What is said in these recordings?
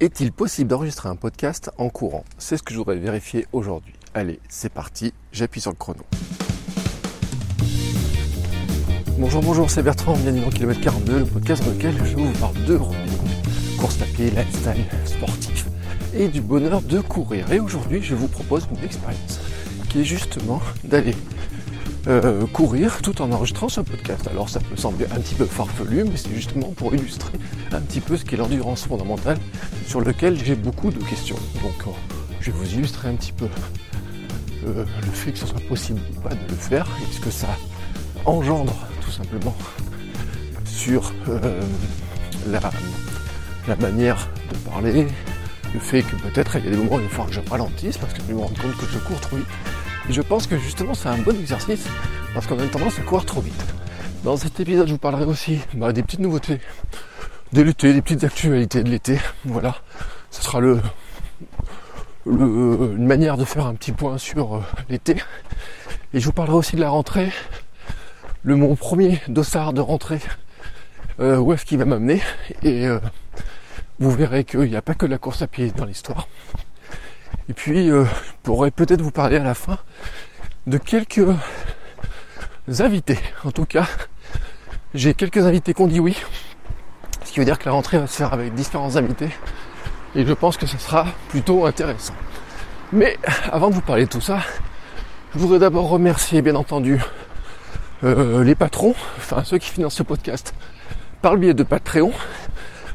Est-il possible d'enregistrer un podcast en courant? C'est ce que je voudrais vérifier aujourd'hui. Allez, c'est parti, j'appuie sur le chrono. Bonjour, bonjour, c'est Bertrand, bienvenue dans Kilomètre 42, le podcast dans lequel je vous parle de course à pied, lifestyle, sportif et du bonheur de courir. Et aujourd'hui, je vous propose une expérience qui est justement d'aller euh, courir tout en enregistrant ce podcast. Alors ça peut sembler un petit peu farfelu, mais c'est justement pour illustrer un petit peu ce qu'est l'endurance fondamentale sur lequel j'ai beaucoup de questions. Donc euh, je vais vous illustrer un petit peu euh, le fait que ce soit possible ou pas de le faire et ce que ça engendre tout simplement sur la, manière de parler, le fait que peut-être il y a des moments où il falloir que je ralentisse parce que je me rends compte que je cours trop vite. Je pense que justement c'est un bon exercice parce qu'on a tendance à courir trop vite. Dans cet épisode, je vous parlerai aussi bah, des petites nouveautés de l'été, des petites actualités de l'été. Voilà, ce sera le, le- une manière de faire un petit point sur euh, l'été. Et je vous parlerai aussi de la rentrée, le mon premier dossard de rentrée, euh, où est-ce qu'il va m'amener? Et euh, vous verrez qu'il n'y a pas que la course à pied dans l'histoire. Et puis, euh, je pourrais peut-être vous parler à la fin de quelques invités. En tout cas, j'ai quelques invités qui ont dit oui. Ce qui veut dire que la rentrée va se faire avec différents invités. Et je pense que ce sera plutôt intéressant. Mais avant de vous parler de tout ça, je voudrais d'abord remercier bien entendu euh, les patrons, enfin ceux qui financent ce podcast par le biais de Patreon.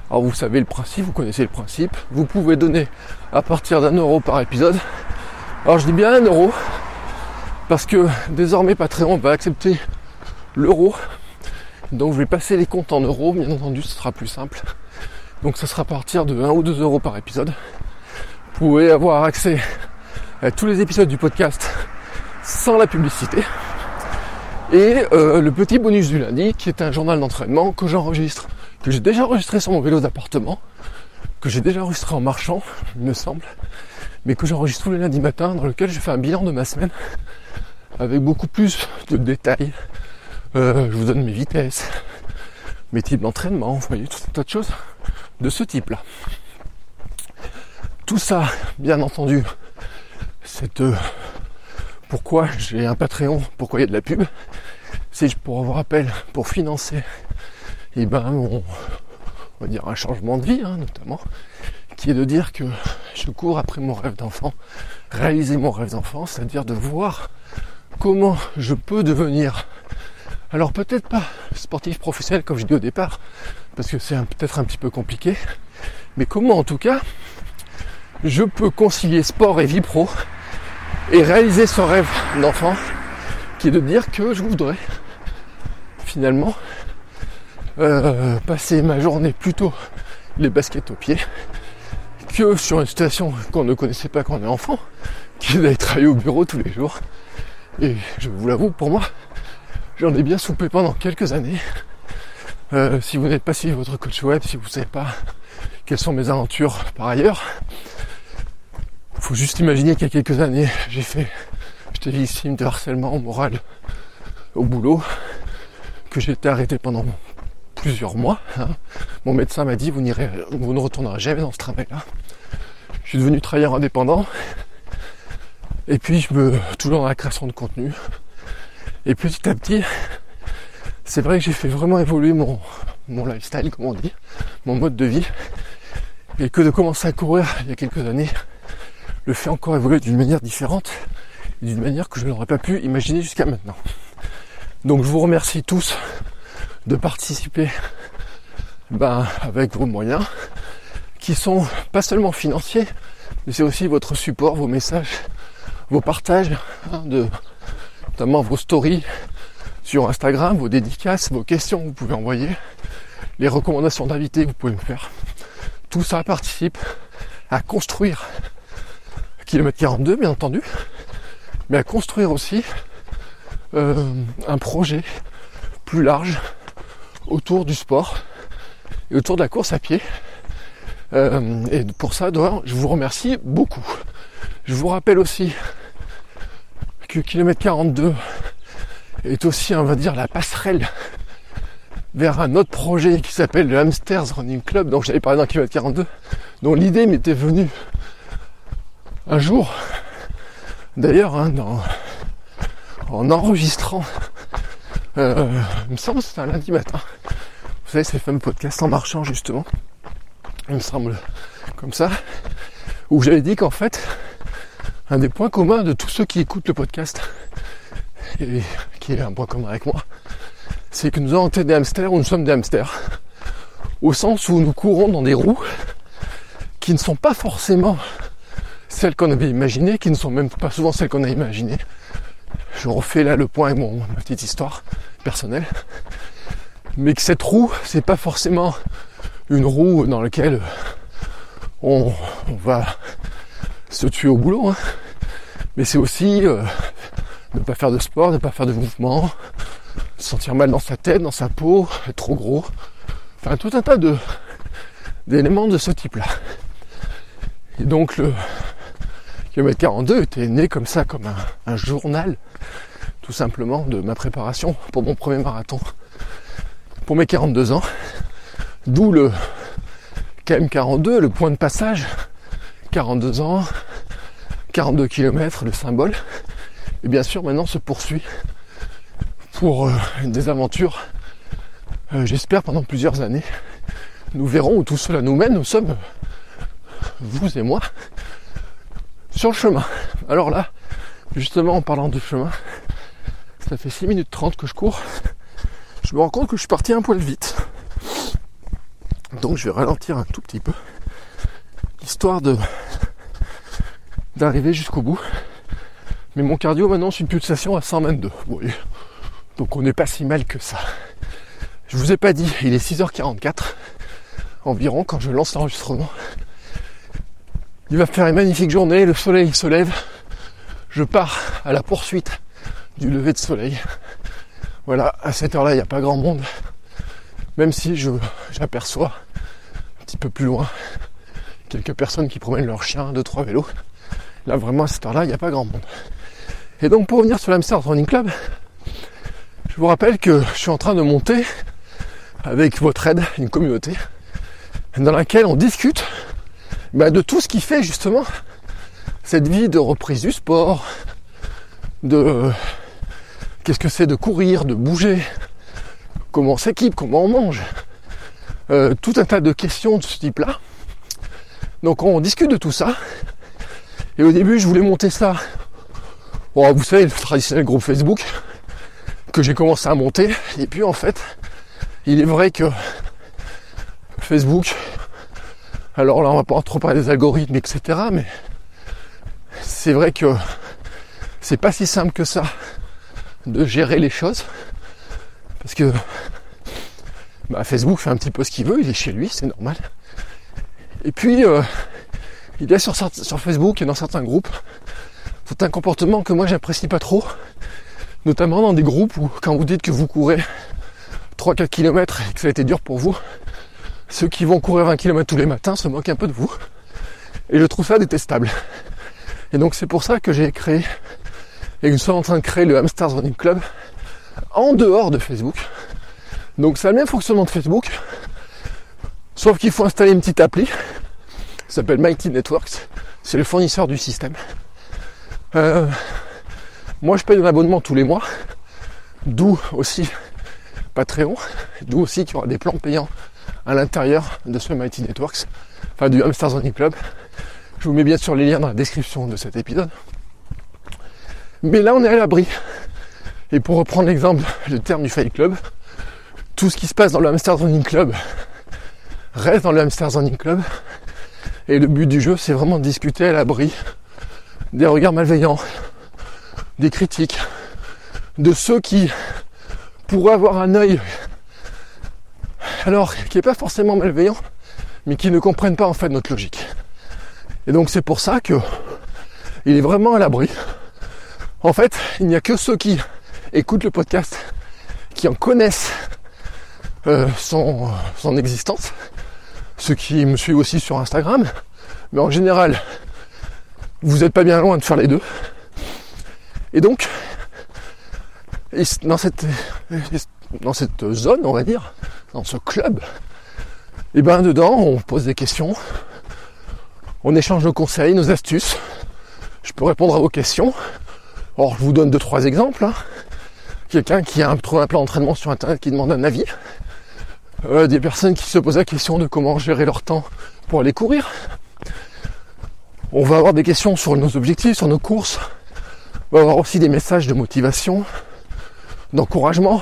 Alors vous savez le principe, vous connaissez le principe. Vous pouvez donner à partir d'un euro par épisode. Alors je dis bien un euro parce que désormais Patreon va accepter l'euro. Donc je vais passer les comptes en euros, bien entendu, ce sera plus simple. Donc ça sera à partir de 1 ou 2 euros par épisode. Vous pouvez avoir accès à tous les épisodes du podcast sans la publicité. Et euh, le petit bonus du lundi, qui est un journal d'entraînement que j'enregistre, que j'ai déjà enregistré sur mon vélo d'appartement, que j'ai déjà enregistré en marchant, il me semble, mais que j'enregistre tous les lundis matins, dans lequel je fais un bilan de ma semaine, avec beaucoup plus de détails. Euh, je vous donne mes vitesses, mes types d'entraînement, vous voyez, tout un tas de choses de ce type-là. Tout ça, bien entendu, c'est euh, pourquoi j'ai un Patreon, pourquoi il y a de la pub. C'est pour vous rappel, pour financer eh ben, mon- on va dire un changement de vie, hein, notamment, qui est de dire que je cours après mon rêve d'enfant, réaliser mon rêve d'enfant, c'est-à-dire de voir comment je peux devenir, alors peut-être pas sportif professionnel comme je dis au départ, parce que c'est peut-être un petit peu compliqué, mais comment en tout cas je peux concilier sport et vie pro et réaliser ce rêve d'enfant qui est de dire que je voudrais finalement euh, passer ma journée plutôt les baskets aux pieds que sur une situation qu'on ne connaissait pas quand on est enfant, qui est d'aller travailler au bureau tous les jours. Et je vous l'avoue, pour moi, j'en ai bien soupé pendant quelques années. Euh, si vous n'êtes pas suivi votre coach web, si vous ne savez pas quelles sont mes aventures par ailleurs, faut juste imaginer qu'il y a quelques années, j'ai fait, j'étais victime de harcèlement moral au boulot, que j'ai été arrêté pendant plusieurs mois. hein. Mon médecin m'a dit vous, n'irez, vous ne retournerez jamais dans ce travail-là. Je suis devenu travailleur indépendant. Et puis je me toujours dans la création de contenu. Et petit à petit, c'est vrai que j'ai fait vraiment évoluer mon, mon lifestyle, comme on dit, mon mode de vie. Et que de commencer à courir il y a quelques années le fait encore évoluer d'une manière différente, d'une manière que je n'aurais pas pu imaginer jusqu'à maintenant. Donc je vous remercie tous de participer ben, avec vos moyens, qui sont pas seulement financiers, mais c'est aussi votre support, vos messages, vos partages, hein, de, notamment vos stories sur Instagram, vos dédicaces, vos questions que vous pouvez envoyer, les recommandations d'invités que vous pouvez me faire. Tout ça participe à construire kilomètre 42 bien entendu, mais à construire aussi euh, un projet plus large autour du sport et autour de la course à pied. Euh, et pour ça, je vous remercie beaucoup. Je vous rappelle aussi que kilomètre 42 est aussi, on va dire, la passerelle vers un autre projet qui s'appelle le Hamsters Running Club, dont j'avais parlé dans kilomètre 42, dont l'idée m'était venue un jour, d'ailleurs, hein, en enregistrant, euh, il me semble que c'était un lundi matin, vous savez, ces fameux podcasts en marchant justement, il me semble comme ça, où j'avais dit qu'en fait, un des points communs de tous ceux qui écoutent le podcast, et qui est un point commun avec moi, c'est que nous avons été des hamsters ou nous sommes des hamsters. Au sens où nous courons dans des roues qui ne sont pas forcément celles qu'on avait imaginées, qui ne sont même pas souvent celles qu'on a imaginées. Je refais là le point avec mon, petite histoire personnelle. Mais que cette roue, c'est pas forcément une roue dans laquelle on, va se tuer au boulot. Hein. Mais c'est aussi euh, ne pas faire de sport, ne pas faire de mouvement, se sentir mal dans sa tête, dans sa peau, être trop gros. Enfin tout un tas de d'éléments de ce type-là. Et donc le kilomètre 42 était né comme ça, comme un, journal, tout simplement, de ma préparation pour mon premier marathon. Pour mes 42 ans. D'où le KM42, le point de passage. 42 ans, 42 km, le symbole. Et bien sûr, maintenant se poursuit pour euh, des aventures, euh, j'espère, pendant plusieurs années. Nous verrons où tout cela nous mène. Nous sommes, vous et moi, sur le chemin. Alors là, justement, en parlant de chemin, ça fait 6 minutes 30 que je cours. Je me rends compte que je suis parti un poil vite. Donc je vais ralentir un tout petit peu. Histoire de d'arriver jusqu'au bout. Mais mon cardio maintenant c'est une pulsation à 122. Vous voyez. Donc on n'est pas si mal que ça. Je vous ai pas dit, il est 6h44 environ quand je lance l'enregistrement. Il va faire une magnifique journée, le soleil se lève. Je pars à la poursuite du lever de soleil. Voilà, à cette heure-là, il n'y a pas grand monde. Même si je j'aperçois un petit peu plus loin quelques personnes qui promènent leurs chiens, deux, trois vélos. Là vraiment à cette heure-là, il n'y a pas grand monde. Et donc pour revenir sur l'Amsterdam Running Club, je vous rappelle que je suis en train de monter avec votre aide une communauté dans laquelle on discute bah, de tout ce qui fait justement cette vie de reprise du sport, de qu'est-ce que c'est de courir, de bouger, comment on s'équipe, comment on mange, euh, tout un tas de questions de ce type-là. Donc on discute de tout ça. Et au début, je voulais monter ça Bon, vous savez, le traditionnel groupe Facebook que j'ai commencé à monter. Et puis en fait, il est vrai que Facebook, alors là on va pas trop parler des algorithmes, etc. Mais c'est vrai que c'est pas si simple que ça de gérer les choses. Parce que bah, Facebook fait un petit peu ce qu'il veut, il est chez lui, c'est normal. Et puis, euh, il est sur, sur Facebook et dans certains groupes c'est un comportement que moi j'apprécie pas trop, notamment dans des groupes où quand vous dites que vous courez 3-4 km et que ça a été dur pour vous, ceux qui vont courir 20 km tous les matins se moquent un peu de vous. Et je trouve ça détestable. Et donc c'est pour ça que j'ai créé, et nous sommes en train de créer le Hamsters Running Club en dehors de Facebook. Donc c'est le même fonctionnement de Facebook, sauf qu'il faut installer une petite appli, qui s'appelle Mighty Networks, c'est le fournisseur du système. Euh, moi, je paye un abonnement tous les mois, d'où aussi Patreon, d'où aussi qu'il y aura des plans payants à l'intérieur de ce Mighty Networks, enfin du Hamsters Running Club. Je vous mets bien sûr les liens dans la description de cet épisode. Mais là, on est à l'abri. Et pour reprendre l'exemple, le terme du Fight Club, tout ce qui se passe dans le Hamsters Running Club reste dans le Hamsters Running Club. Et le but du jeu, c'est vraiment de discuter à l'abri des regards malveillants, des critiques, de ceux qui pourraient avoir un œil alors qui n'est pas forcément malveillant, mais qui ne comprennent pas en fait notre logique. Et donc c'est pour ça que il est vraiment à l'abri. En fait, il n'y a que ceux qui écoutent le podcast, qui en connaissent euh, son, existence, ceux qui me suivent aussi sur Instagram, mais en général, vous n'êtes pas bien loin de faire les deux. Et donc, dans cette, zone, on va dire, dans ce club, et ben dedans, on pose des questions, on échange nos conseils, nos astuces. Je peux répondre à vos questions. Alors, je vous donne deux, trois exemples. Hein. Quelqu'un qui a trouvé un plan d'entraînement sur Internet qui demande un avis. Euh, des personnes qui se posent la question de comment gérer leur temps pour aller courir. On va avoir des questions sur nos objectifs, sur nos courses. On va avoir aussi des messages de motivation, d'encouragement.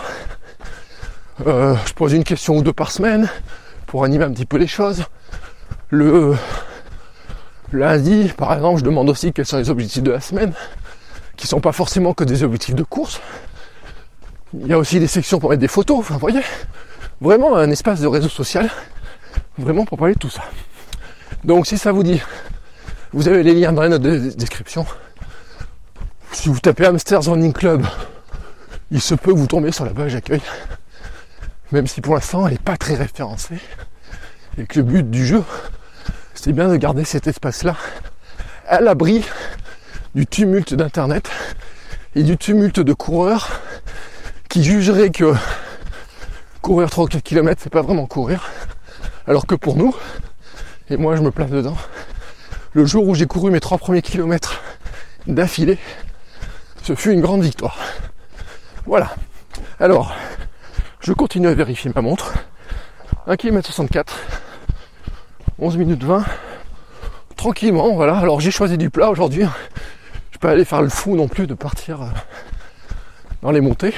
Euh, je pose une question ou deux par semaine pour animer un petit peu les choses. Le lundi, par exemple, je demande aussi quels sont les objectifs de la semaine, qui sont pas forcément que des objectifs de course. Il y a aussi des sections pour mettre des photos, enfin, vous voyez, vraiment un espace de réseau social, vraiment pour parler de tout ça. Donc, si ça vous dit, vous avez les liens dans de description. Si vous tapez Hamsters Running Club, il se peut que vous tomber sur la page accueil même si pour l'instant elle n'est pas très référencée, et que le but du jeu, c'est bien de garder cet espace-là à l'abri du tumulte d'Internet et du tumulte de coureurs qui jugeraient que courir 3 ou 4 km c'est pas vraiment courir, alors que pour nous, et moi je me place dedans, le jour où j'ai couru mes 3 premiers kilomètres d'affilée, ce fut une grande victoire. Voilà. Alors, je continue à vérifier ma montre. 1 km 64. 11 minutes 20. Tranquillement, voilà. Alors j'ai choisi du plat aujourd'hui. Je peux aller faire le fou non plus de partir euh, dans les montées.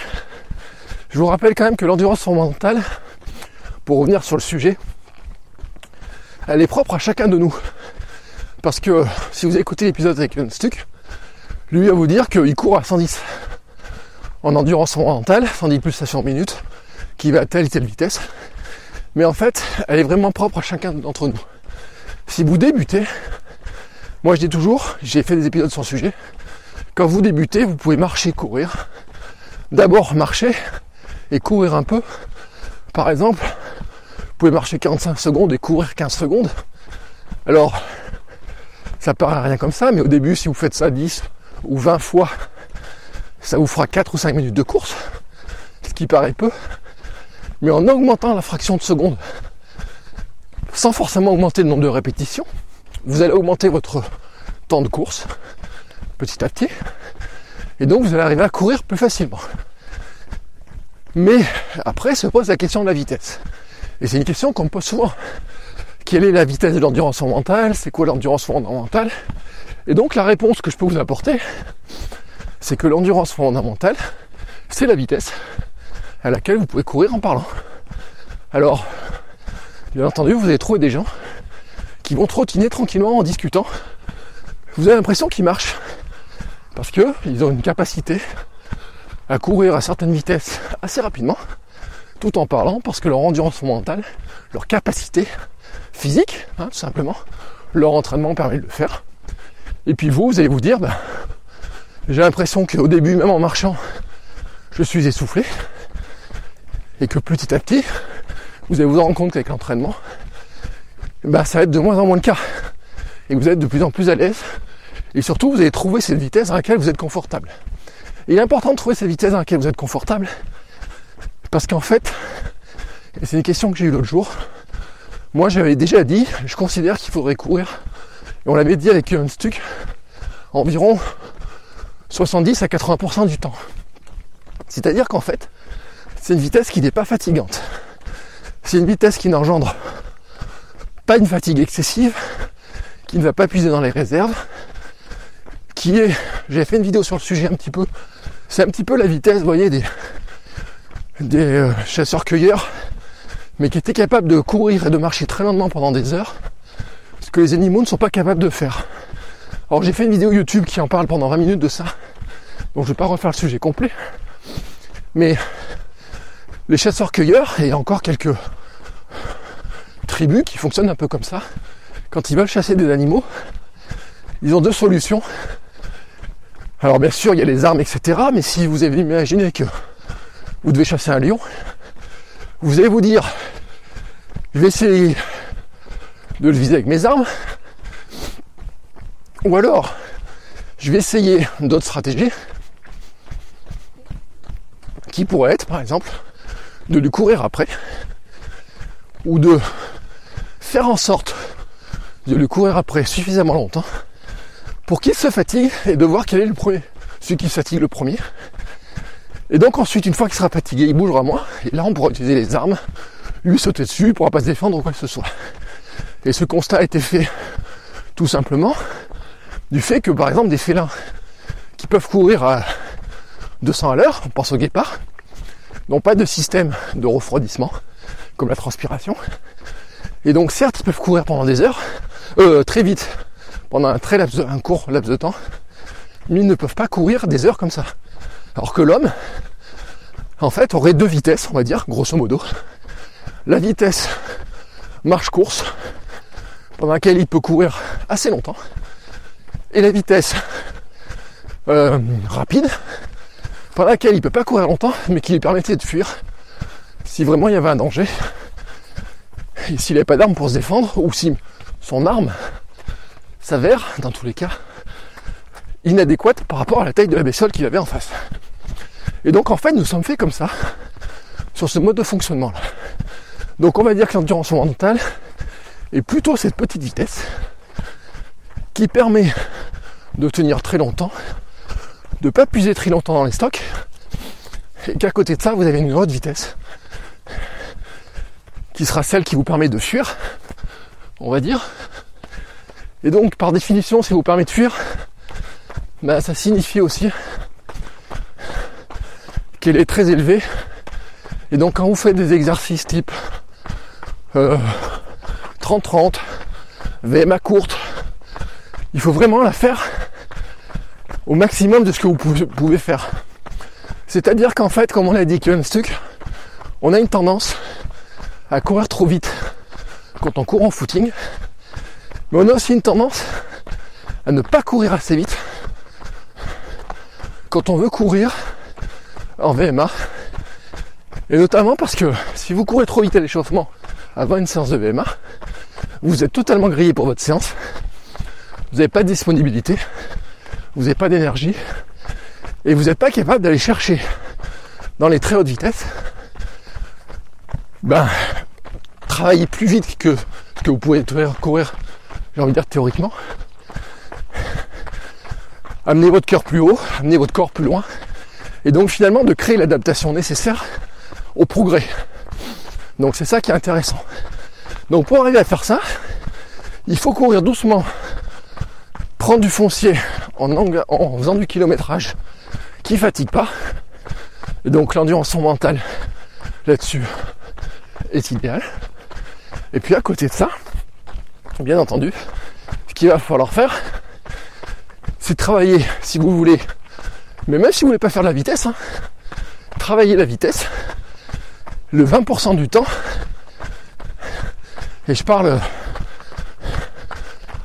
Je vous rappelle quand même que l'endurance fondamentale, pour revenir sur le sujet, elle est propre à chacun de nous. Parce que si vous écoutez l'épisode avec un Stuck, lui va vous dire qu'il court à 110 en endurance fondamentale, 110 pulsations minutes, qui va à telle et telle vitesse. Mais en fait, elle est vraiment propre à chacun d'entre nous. Si vous débutez, moi je dis toujours, j'ai fait des épisodes le sujet, quand vous débutez, vous pouvez marcher, courir. D'abord marcher et courir un peu. Par exemple, vous pouvez marcher 45 secondes et courir 15 secondes. Alors, ça paraît rien comme ça, mais au début, si vous faites ça 10 ou 20 fois, ça vous fera 4 ou 5 minutes de course, ce qui paraît peu. Mais en augmentant la fraction de seconde, sans forcément augmenter le nombre de répétitions, vous allez augmenter votre temps de course petit à petit. Et donc vous allez arriver à courir plus facilement. Mais après se pose la question de la vitesse. Et c'est une question qu'on me pose souvent. Quelle est la vitesse de l'endurance fondamentale C'est quoi l'endurance fondamentale? Et donc la réponse que je peux vous apporter, c'est que l'endurance fondamentale, c'est la vitesse à laquelle vous pouvez courir en parlant. Alors, bien entendu, vous allez trouver des gens qui vont trottiner tranquillement en discutant. Vous avez l'impression qu'ils marchent parce qu'ils ont une capacité à courir à certaines vitesses assez rapidement, tout en parlant, parce que leur endurance mentale, leur capacité physique, hein, tout simplement, leur entraînement permet de le faire. Et puis vous, vous allez vous dire, ben, j'ai l'impression qu'au début, même en marchant, je suis essoufflé et que petit à petit, vous allez vous rendre compte qu'avec l'entraînement, bah, ça va être de moins en moins le cas. Et vous êtes de plus en plus à l'aise. Et surtout, vous allez trouver cette vitesse dans laquelle vous êtes confortable. il est important de trouver cette vitesse dans laquelle vous êtes confortable. Parce qu'en fait, et c'est une question que j'ai eue l'autre jour, moi j'avais déjà dit, je considère qu'il faudrait courir, et on l'avait dit avec un Stuck, environ 70 à 80% du temps. C'est-à-dire qu'en fait, c'est une vitesse qui n'est pas fatigante. C'est une vitesse qui n'engendre pas une fatigue excessive, qui ne va pas puiser dans les réserves, qui est, j'ai fait une vidéo sur le sujet un petit peu, c'est un petit peu la vitesse, voyez, des, des euh, chasseurs-cueilleurs, mais qui étaient capables de courir et de marcher très lentement pendant des heures, ce que les animaux ne sont pas capables de faire. Alors j'ai fait une vidéo YouTube qui en parle pendant 20 minutes de ça, donc je vais pas refaire le sujet complet, mais les chasseurs-cueilleurs et encore quelques tribus qui fonctionnent un peu comme ça. Quand ils veulent chasser des animaux, ils ont deux solutions. Alors bien sûr, il y a les armes, etc. Mais si vous imaginé que vous devez chasser un lion, vous allez vous dire, je vais essayer de le viser avec mes armes. Ou alors, je vais essayer d'autres stratégies qui pourraient être, par exemple, de lui courir après ou de faire en sorte de lui courir après suffisamment longtemps pour qu'il se fatigue et de voir quel est le premier, celui qui se fatigue le premier. Et donc ensuite, une fois qu'il sera fatigué, il bougera moins. Et là, on pourra utiliser les armes, lui sauter dessus, il pourra pas se défendre ou quoi que ce soit. Et ce constat a été fait tout simplement du fait que, par exemple, des félins qui peuvent courir à 200 à l'heure, on pense au guépard, n'ont pas de système de refroidissement, comme la transpiration. Et donc certes, ils peuvent courir pendant des heures, euh, très vite, pendant un, très un court laps de temps, mais ils ne peuvent pas courir des heures comme ça. Alors que l'homme, en fait, aurait deux vitesses, on va dire, grosso modo. La vitesse marche-course, pendant laquelle il peut courir assez longtemps, et la vitesse euh, rapide, pendant laquelle il ne peut pas courir longtemps, mais qui lui permettait de fuir si vraiment il y avait un danger. Et s'il n'avait pas d'arme pour se défendre, ou si son arme s'avère, dans tous les cas, inadéquate par rapport à la taille de la bestiole qu'il avait en face. Et donc en fait, nous sommes faits comme ça, sur ce mode de fonctionnement-là. Donc on va dire que l'endurance mentale est plutôt cette petite vitesse qui permet de tenir très longtemps de ne pas puiser très longtemps dans les stocks, et qu'à côté de ça, vous avez une autre vitesse, qui sera celle qui vous permet de fuir, on va dire. Et donc, par définition, si vous permet de fuir, bah, ça signifie aussi qu'elle est très élevée. Et donc, quand vous faites des exercices type 30-30, euh, VMA courte, il faut vraiment la faire au maximum de ce que vous pouvez faire. C'est-à-dire qu'en fait, comme on a dit Stuck, on a une tendance à courir trop vite quand on court en footing, mais on a aussi une tendance à ne pas courir assez vite quand on veut courir en VMA. Et notamment parce que si vous courez trop vite à l'échauffement avant une séance de VMA, vous êtes totalement grillé pour votre séance. Vous n'avez pas de disponibilité vous n'avez pas d'énergie et vous n'êtes pas capable d'aller chercher dans les très hautes vitesses, ben, travailler plus vite que que vous pouvez courir, j'ai envie de dire théoriquement. Amener votre cœur plus haut, amener votre corps plus loin, et donc finalement de créer l'adaptation nécessaire au progrès. Donc c'est ça qui est intéressant. Donc pour arriver à faire ça, il faut courir doucement prendre du foncier en, en faisant du kilométrage qui fatigue pas. Et donc l'endurance mentale là-dessus est idéale. Et puis à côté de ça, bien entendu, ce qu'il va falloir faire, c'est travailler si vous voulez, mais même si vous voulez pas faire la vitesse, hein, travailler la vitesse le 20% du temps. Et je parle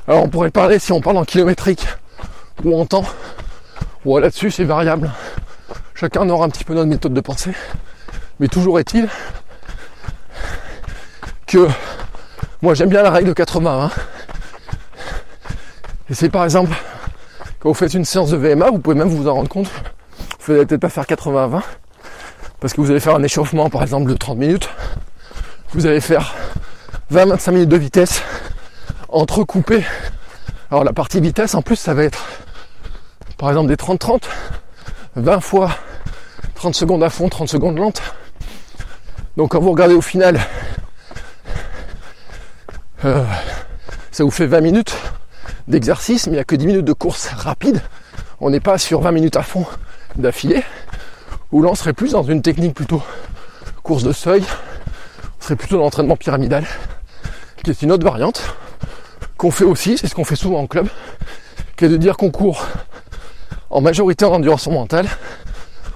alors on pourrait parler si on parle en kilométrique ou en temps. ou là-dessus c'est variable. Chacun aura un petit peu notre méthode de pensée. Mais toujours est-il moi j'aime bien la règle de 80 Et c'est par exemple quand vous faites une séance de VMA, vous pouvez même vous en rendre compte. Vous ne peut-être pas faire 80-20 parce que vous allez faire un échauffement par exemple de 30 minutes. Vous allez faire 20-25 minutes de vitesse entrecoupé. Alors la partie vitesse en plus ça va être par exemple des 30-30, 20 fois 30 secondes à fond, 30 secondes lente. Donc quand vous regardez au final, euh, ça vous fait 20 minutes d'exercice, mais il n'y a que 10 minutes de course rapide. On n'est pas sur 20 minutes à fond d'affilée, où là on serait plus dans une technique plutôt course de seuil, on serait plutôt dans l'entraînement pyramidal, qui est une autre variante qu'on fait aussi, c'est ce qu'on fait souvent en club, qui est de dire qu'on court en majorité en endurance mentale.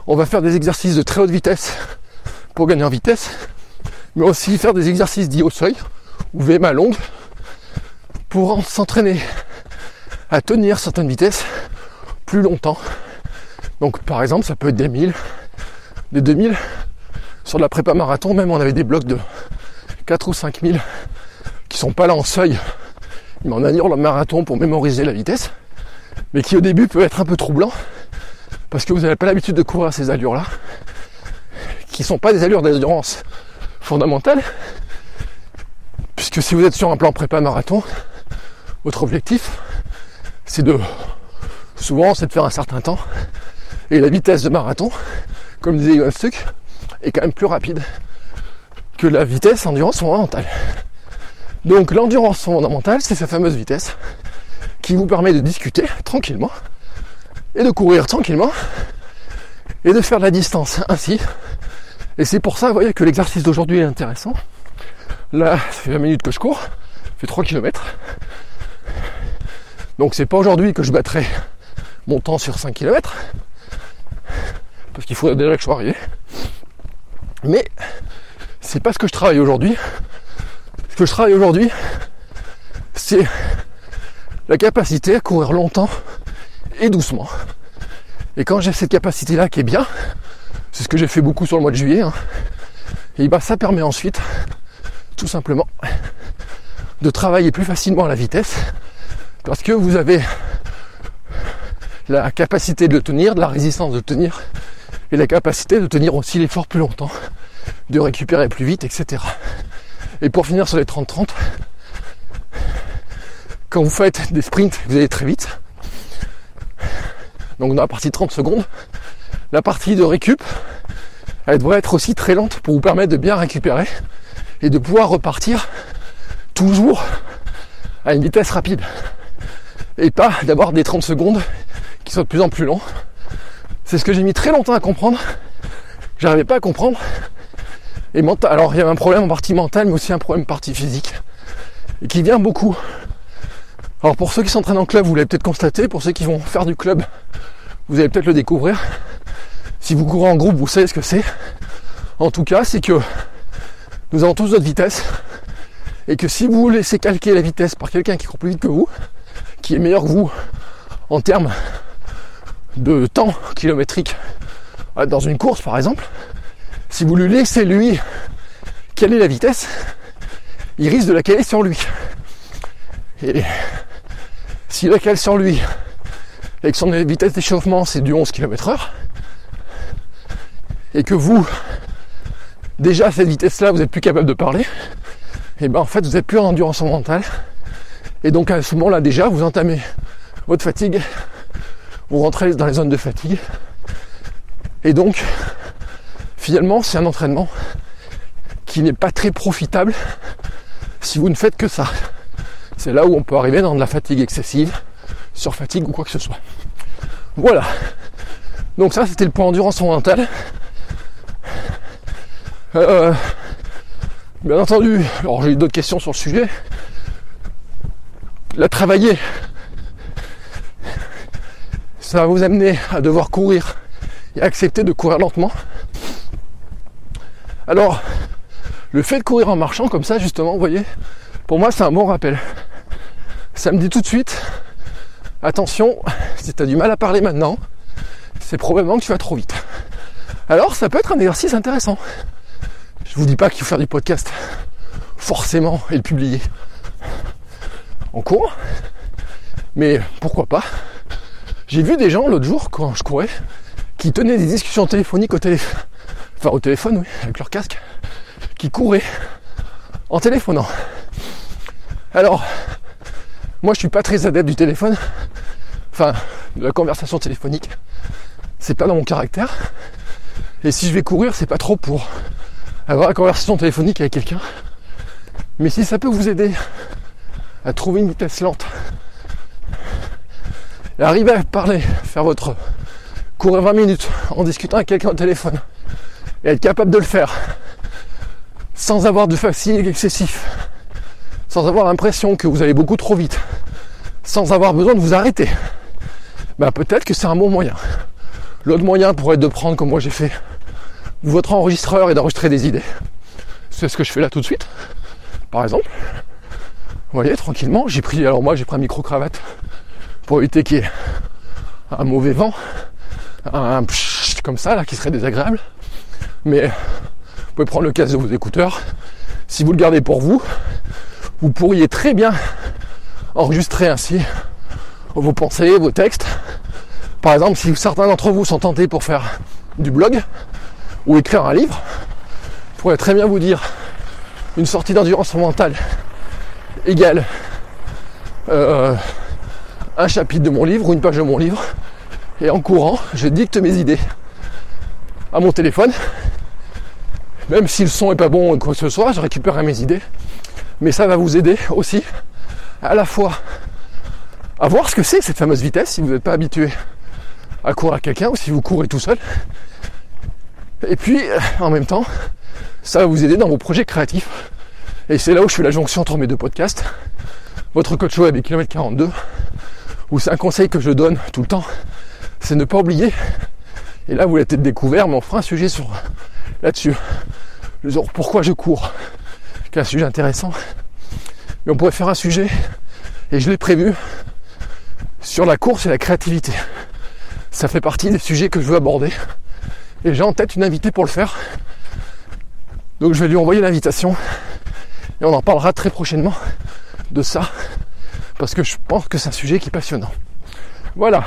On va faire des exercices de très haute vitesse pour gagner en vitesse, mais aussi faire des exercices dits au seuil, ou VMA longue pour s'entraîner à tenir certaines vitesses plus longtemps. Donc par exemple ça peut être des 1000, des 2000. Sur la prépa marathon même on avait des blocs de 4 ou 5000 qui sont pas là en seuil, mais en allure le marathon pour mémoriser la vitesse, mais qui au début peut être un peu troublant parce que vous n'avez pas l'habitude de courir à ces allures-là, qui sont pas des allures d'endurance fondamentales, puisque si vous êtes sur un plan prépa marathon, votre objectif, c'est de souvent c'est de faire un certain temps, et la vitesse de marathon, comme disait Johan Stuck, est quand même plus rapide que la vitesse endurance fondamentale. Donc l'endurance fondamentale, c'est sa fameuse vitesse qui vous permet de discuter tranquillement et de courir tranquillement et de faire de la distance ainsi. Et c'est pour ça, vous voyez, que l'exercice d'aujourd'hui est intéressant. Là, ça fait 20 minutes que je cours, ça fait 3 km. Donc c'est pas aujourd'hui que je battrai mon temps sur 5 km. Parce qu'il faudrait déjà que je sois arrivé. Mais c'est pas ce que je travaille aujourd'hui. Ce que je travaille aujourd'hui, c'est la capacité à courir longtemps et doucement. Et quand j'ai cette capacité-là qui est bien, c'est ce que j'ai fait beaucoup sur le mois de juillet, hein, et bah ça permet ensuite, tout simplement, de travailler plus facilement à la vitesse, parce que vous avez la capacité de tenir, de la résistance de tenir, et la capacité de tenir aussi l'effort plus longtemps, de récupérer plus vite, etc. Et pour finir sur les 30-30, quand vous faites des sprints, vous allez très vite, donc dans la partie 30 secondes, la partie de récup, elle devrait être aussi très lente pour vous permettre de bien récupérer et de pouvoir repartir toujours à une vitesse rapide. Et pas d'avoir des 30 secondes qui soient de plus en plus longs. C'est ce que j'ai mis très longtemps à comprendre. J'arrivais pas à comprendre. Et mental, alors il y a un problème en partie mentale, mais aussi un problème en partie physique. Et qui vient beaucoup. Alors pour ceux qui s'entraînent en club, vous l'avez peut-être constaté. Pour ceux qui vont faire du club, vous allez peut-être le découvrir. Si vous courez en groupe, vous savez ce que c'est. En tout cas, c'est que nous avons tous notre vitesse. Et que si vous laissez calquer la vitesse par quelqu'un qui court plus vite que vous, qui est meilleur que vous en termes de temps kilométrique euh, dans une course par exemple, si vous lui laissez lui caler la vitesse, il risque de la caler sur lui. Et s'il la cale sur lui et que son vitesse d'échauffement c'est du 11 km heure, et que vous, déjà à cette vitesse-là, vous n'êtes plus capable de parler, et ben en fait vous n'êtes plus en endurance mentale. Et donc à ce moment-là déjà, vous entamez votre fatigue, vous rentrez dans les zones de fatigue. Et donc, finalement, c'est un entraînement qui n'est pas très profitable si vous ne faites que ça. C'est là où on peut arriver dans de la fatigue excessive, sur fatigue ou quoi que ce soit. Voilà. Donc ça, c'était le point endurance mentale. Euh, bien entendu, alors j'ai eu d'autres questions sur le sujet. La travailler, ça va vous amener à devoir courir et accepter de courir lentement. Alors, le fait de courir en marchant comme ça, justement, vous voyez, pour moi, c'est un bon rappel. Ça me dit tout de suite, attention, si tu as du mal à parler maintenant, c'est probablement que tu vas trop vite. Alors, ça peut être un exercice intéressant. Je vous dis pas qu'il faut faire du podcast forcément et le publier en cours, mais pourquoi pas. J'ai vu des gens l'autre jour quand je courais qui tenaient des discussions téléphoniques au téléphone, enfin au téléphone, oui, avec leur casque, qui couraient en téléphonant. Alors, moi je suis pas très adepte du téléphone, enfin de la conversation téléphonique, c'est pas dans mon caractère. Et si je vais courir, c'est pas trop pour avoir la conversation téléphonique avec quelqu'un. Mais si ça peut vous aider à trouver une vitesse lente, et arriver à parler, faire votre courir 20 minutes en discutant avec quelqu'un au téléphone, et être capable de le faire. Sans avoir de fatigue excessif, sans avoir l'impression que vous allez beaucoup trop vite, sans avoir besoin de vous arrêter, ben peut-être que c'est un bon moyen. L'autre moyen pourrait être de prendre comme moi j'ai fait votre enregistreur et d'enregistrer des idées. C'est ce que je fais là tout de suite. Par exemple, vous voyez, tranquillement, j'ai pris, alors moi j'ai pris un micro-cravate pour éviter qu'il y ait un mauvais vent, un comme ça là qui serait désagréable. Mais vous pouvez prendre le casque de vos écouteurs. Si vous le gardez pour vous, vous pourriez très bien enregistrer ainsi vos pensées, vos textes. Par exemple, si certains d'entre vous sont tentés pour faire du blog ou écrire un livre, je pourrais très bien vous dire une sortie d'endurance mentale égale euh, un chapitre de mon livre ou une page de mon livre. Et en courant, je dicte mes idées à mon téléphone. Même si le son est pas bon ou quoi que ce soit, je récupérerai mes idées. Mais ça va vous aider aussi à la fois à voir ce que c'est cette fameuse vitesse si vous n'êtes pas habitué à courir à quelqu'un ou si vous courez tout seul. Et puis en même temps, ça va vous aider dans vos projets créatifs. Et c'est là où je fais la jonction entre mes deux podcasts. Votre coach web et kilomètre 42, où c'est un conseil que je donne tout le temps, c'est ne pas oublier. Et là, vous l'avez peut-être découvert, mais on fera un sujet sur là-dessus. Pourquoi je cours C'est un sujet intéressant. Mais on pourrait faire un sujet, et je l'ai prévu, sur la course et la créativité. Ça fait partie des sujets que je veux aborder. Et j'ai en tête une invitée pour le faire. Donc je vais lui envoyer l'invitation. Et on en parlera très prochainement de ça. Parce que je pense que c'est un sujet qui est passionnant. Voilà.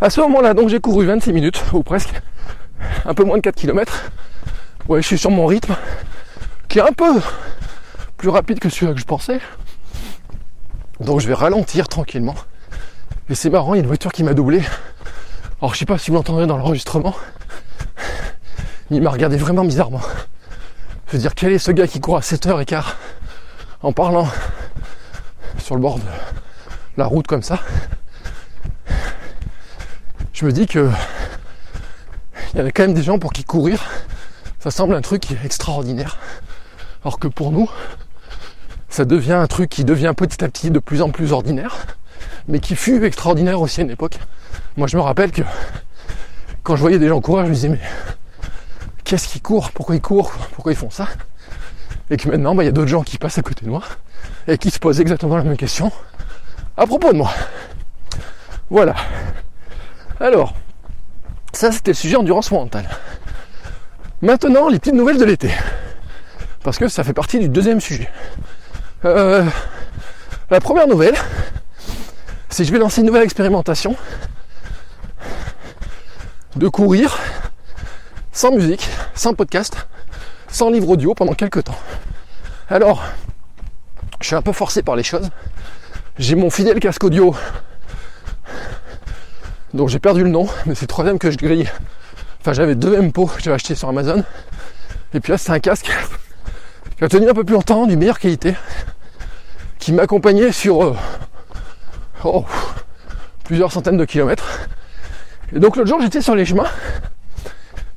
À ce moment-là, donc j'ai couru 26 minutes, ou presque. Un peu moins de 4 km. Ouais, je suis sur mon rythme. Qui est un peu plus rapide que celui que je pensais. Donc je vais ralentir tranquillement. Et c'est marrant, il y a une voiture qui m'a doublé. Alors je sais pas si vous l'entendrez dans l'enregistrement. Il m'a regardé vraiment bizarrement. Je veux dire, quel est ce gars qui court à 7h15 en parlant sur le bord de la route comme ça? Je me dis que il y a quand même des gens pour qui courir, ça semble un truc extraordinaire. Alors que pour nous, ça devient un truc qui devient petit à petit de plus en plus ordinaire mais qui fut extraordinaire aussi à une époque. Moi je me rappelle que quand je voyais des gens courir, je me disais mais qu'est-ce qu'ils courent Pourquoi ils courent? Pourquoi ils font ça? Et que maintenant bah, il y a d'autres gens qui passent à côté de moi et qui se posent exactement la même question à propos de moi. Voilà. Alors, ça c'était le sujet endurance mentale. Maintenant, les petites nouvelles de l'été. Parce que ça fait partie du deuxième sujet. Euh, la première nouvelle, si je vais lancer une nouvelle expérimentation de courir sans musique, sans podcast, sans livre audio pendant quelques temps. Alors, je suis un peu forcé par les choses. J'ai mon fidèle casque audio dont j'ai perdu le nom, mais c'est le troisième que je grille. Enfin, j'avais deux MPO que j'avais acheté sur Amazon. Et puis là, c'est un casque qui a tenu un peu plus longtemps, d'une meilleure qualité, qui m'accompagnait sur euh, oh, plusieurs centaines de kilomètres. Et donc l'autre jour j'étais sur les chemins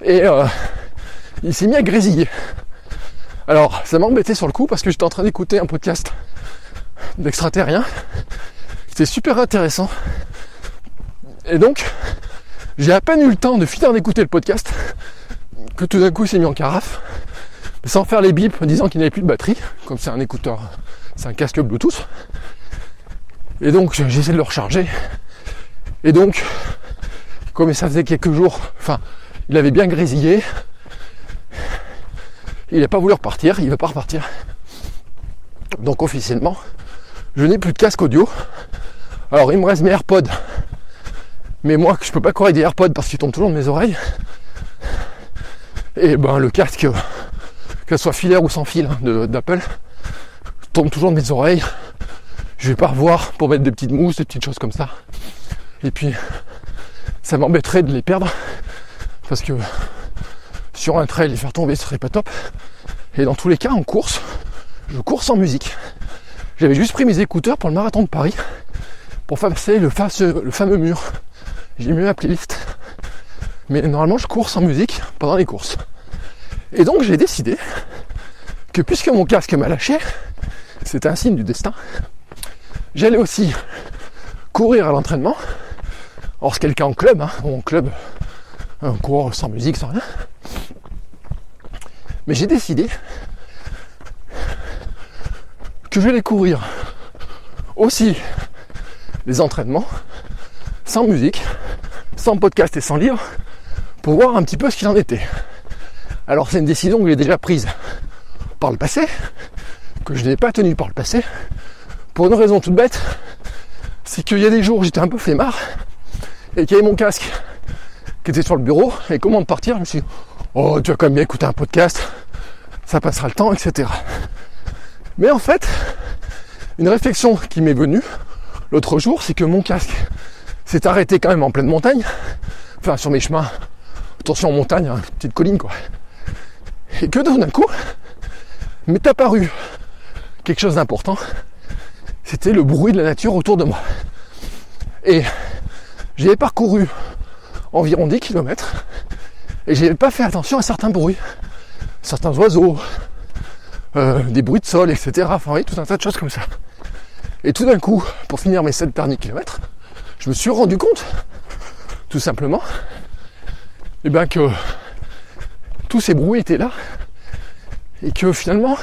et euh, il s'est mis à grésiller. Alors ça m'embêtait sur le coup parce que j'étais en train d'écouter un podcast d'extraterrien. C'était super intéressant. Et donc j'ai à peine eu le temps de finir d'écouter le podcast que tout d'un coup il s'est mis en carafe. sans faire les bips disant qu'il n'avait plus de batterie, comme c'est un écouteur, c'est un casque Bluetooth. Et donc j'essaie de le recharger. Et donc, comme ça faisait quelques jours, enfin, il avait bien grésillé, il n'a pas voulu repartir, il ne veut pas repartir. Donc officiellement, je n'ai plus de casque audio. Alors il me reste mes AirPods. Mais moi, je peux pas courir des AirPods parce qu'ils tombent toujours de mes oreilles. Et ben le casque, que soit filaire ou sans fil hein, d'Apple, tombe toujours de mes oreilles je vais pas revoir pour mettre des petites mousses, des petites choses comme ça. Et puis, ça m'embêterait de les perdre parce que sur un trail, les faire tomber, ce serait pas top. Et dans tous les cas, en course, je cours sans musique. J'avais juste pris mes écouteurs pour le marathon de Paris pour passer le, fameux mur. J'ai mis ma playlist. Mais normalement, je cours sans musique pendant les courses. Et donc, j'ai décidé que puisque mon casque m'a lâché, c'était un signe du destin, J'allais aussi courir à l'entraînement. Or, c'est quelqu'un en club, hein, en club, un cours sans musique, sans rien. Mais j'ai décidé que je vais courir aussi les entraînements sans musique, sans podcast et sans livre pour voir un petit peu ce qu'il en était. Alors c'est une décision que j'ai déjà prise par le passé, que je n'ai pas tenue par le passé, pour une raison toute bête, c'est qu'il y a des jours j'étais un peu flemmard et qu'il y avait mon casque qui était sur le bureau et comment de partir, je me suis dit, oh tu vas quand même bien écouter un podcast, ça passera le temps, etc. Mais en fait, une réflexion qui m'est venue l'autre jour, c'est que mon casque s'est arrêté quand même en pleine montagne, enfin sur mes chemins, attention en montagne, hein, petite colline quoi. Et que d'un coup, m'est apparu quelque chose d'important, c'était le bruit de la nature autour de moi. Et j'ai parcouru environ 10 km et j'ai pas fait attention à certains bruits, certains oiseaux, euh, des bruits de sol, etc. Enfin, oui, tout un tas de choses comme ça. Et tout d'un coup, pour finir mes 7 derniers kilomètres, je me suis rendu compte, tout simplement, et eh bien que tous ces bruits étaient là et que finalement,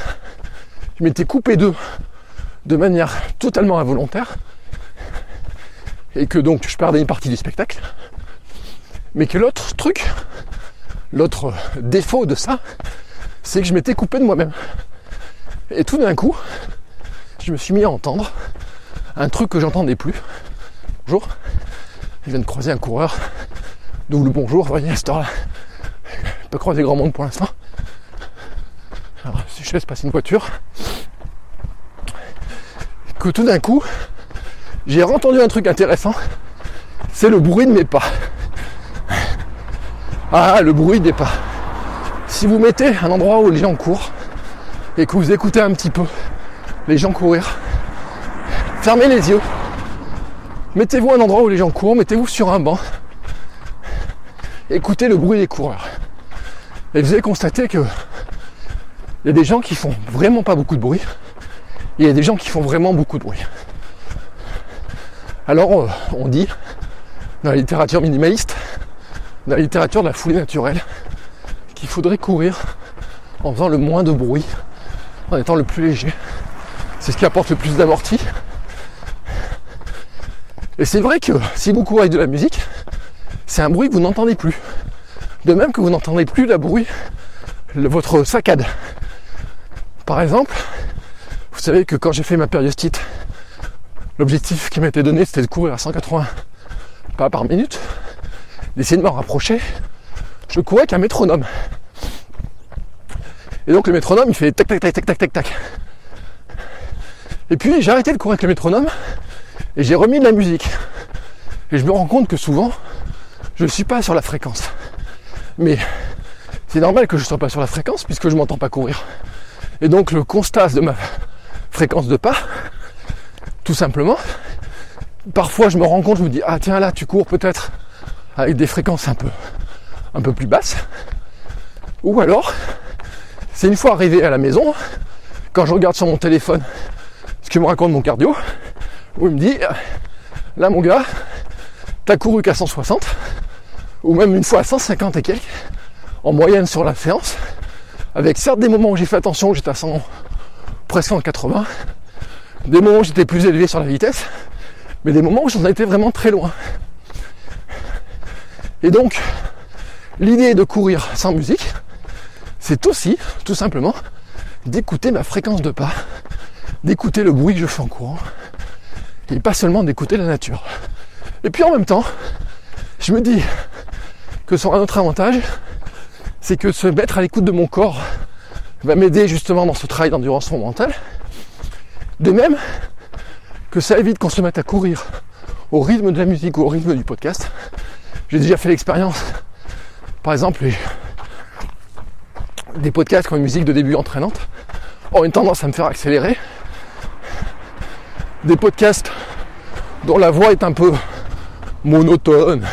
je m'étais coupé d'eux de manière totalement involontaire et que donc je perdais une partie du spectacle. Mais que l'autre truc, l'autre défaut de ça, c'est que je m'étais coupé de moi-même. Et tout d'un coup, je me suis mis à entendre un truc que j'entendais plus. Bonjour. Je viens de croiser un coureur. Double bonjour, vous voyez, à cette heure-là. Peux croiser grand monde pour l'instant. Alors, si je laisse passer une voiture, que tout d'un coup, j'ai entendu un truc intéressant. C'est le bruit de mes pas. Ah, le bruit des pas. Si vous mettez un endroit où les gens courent et que vous écoutez un petit peu les gens courir, fermez les yeux. Mettez-vous un endroit où les gens courent, mettez-vous sur un banc. Écoutez le bruit des coureurs. Et vous allez constater que il y a des gens qui font vraiment pas beaucoup de bruit. Il y a des gens qui font vraiment beaucoup de bruit. Alors on dit dans la littérature minimaliste, la littérature de la foulée naturelle, qu'il faudrait courir en faisant le moins de bruit, en étant le plus léger. C'est ce qui apporte le plus d'amorti. Et c'est vrai que si vous courez avec de la musique, c'est un bruit que vous n'entendez plus. De même que vous n'entendez plus le bruit, votre saccade. Par exemple, vous savez que quand j'ai fait ma périostite, l'objectif qui m'était donné c'était de courir à 180 pas par minute, d'essayer de m'en rapprocher. Je courais avec un métronome. Et donc le métronome il fait tac tac tac tac tac tac tac. Et puis j'ai arrêté de courir avec le métronome et j'ai remis de la musique. Et je me rends compte que souvent, je ne suis pas sur la fréquence. Mais c'est normal que je ne sois pas sur la fréquence puisque je ne m'entends pas courir. Et donc le constat de ma fréquence de pas, tout simplement, parfois je me rends compte, je me dis, ah tiens là, tu cours peut-être avec des fréquences un peu, un peu plus basses. Ou alors, c'est une fois arrivé à la maison, quand je regarde sur mon téléphone ce que me raconte mon cardio, où il me dit, là mon gars, t'as couru qu'à 160, ou même une fois à 150 et quelques, en moyenne sur la séance, avec certes des moments où j'ai fait attention, où j'étais à 100, presque en 80, des moments où j'étais plus élevé sur la vitesse, mais des moments où j'en étais vraiment très loin. Et donc, l'idée de courir sans musique, c'est aussi, tout simplement, d'écouter ma fréquence de pas, d'écouter le bruit que je fais en courant, et pas seulement d'écouter la nature. Et puis en même temps, je me dis que sur un autre avantage, c'est que se mettre à l'écoute de mon corps va m'aider justement dans ce travail d'endurance mentale. De même que ça évite qu'on se mette à courir au rythme de la musique ou au rythme du podcast. J'ai déjà fait l'expérience, par exemple, des podcasts qui ont une musique de début entraînante ont une tendance à me faire accélérer. Des podcasts dont la voix est un peu monotone,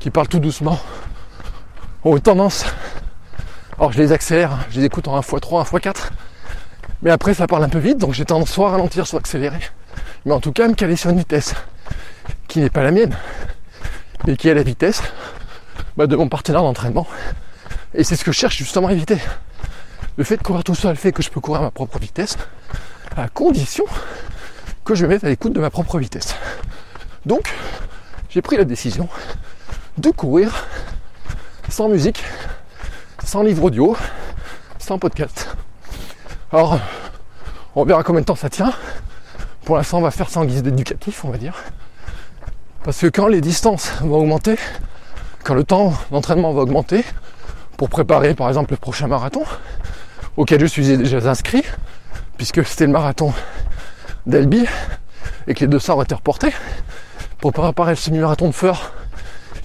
qui parlent tout doucement, ont une tendance. Alors je les accélère, je les écoute en 1x3, 1x4, mais après ça parle un peu vite, donc j'ai tendance soit à ralentir, soit à accélérer. Mais en tout cas, me caler sur une vitesse qui n'est pas la mienne, mais qui est la vitesse bah, de mon partenaire d'entraînement. Et c'est ce que je cherche justement à éviter. Le fait de courir tout seul fait que je peux courir à ma propre vitesse. à condition que je me mette à l'écoute de ma propre vitesse. Donc, j'ai pris la décision de courir sans musique, sans livre audio, sans podcast. Alors, on verra combien de temps ça tient. Pour l'instant, on va faire ça en guise d'éducatif, on va dire. Parce que quand les distances vont augmenter, quand le temps d'entraînement va augmenter, pour préparer par exemple le prochain marathon, auquel je suis déjà inscrit, puisque c'était le marathon d'Elbi, et que les 200 ont été reportés, pour préparer le semi-marathon de Feur,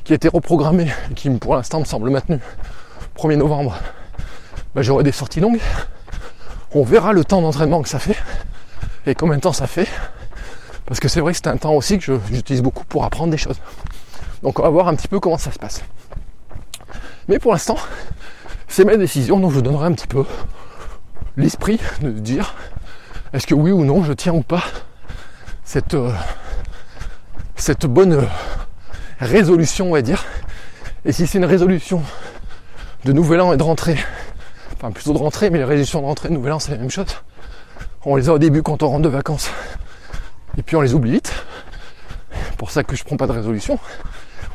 qui a été reprogrammé, et qui pour l'instant me semble maintenu, 1er novembre, bah, j'aurai des sorties longues. On verra le temps d'entraînement que ça fait, et combien de temps ça fait, parce que c'est vrai que c'est un temps aussi que j'utilise beaucoup pour apprendre des choses. Donc on va voir un petit peu comment ça se passe. Mais pour l'instant, c'est ma décision, donc je donnerai un petit peu l'esprit de dire est-ce que oui ou non je tiens ou pas cette, euh, cette bonne résolution, on va dire. Et si c'est une résolution de nouvel an et de rentrée, enfin plutôt de rentrée, mais les résolutions de rentrée et de nouvel an c'est la même chose. On les a au début quand on rentre de vacances et puis on les oublie vite. Pour ça que je prends pas de résolution.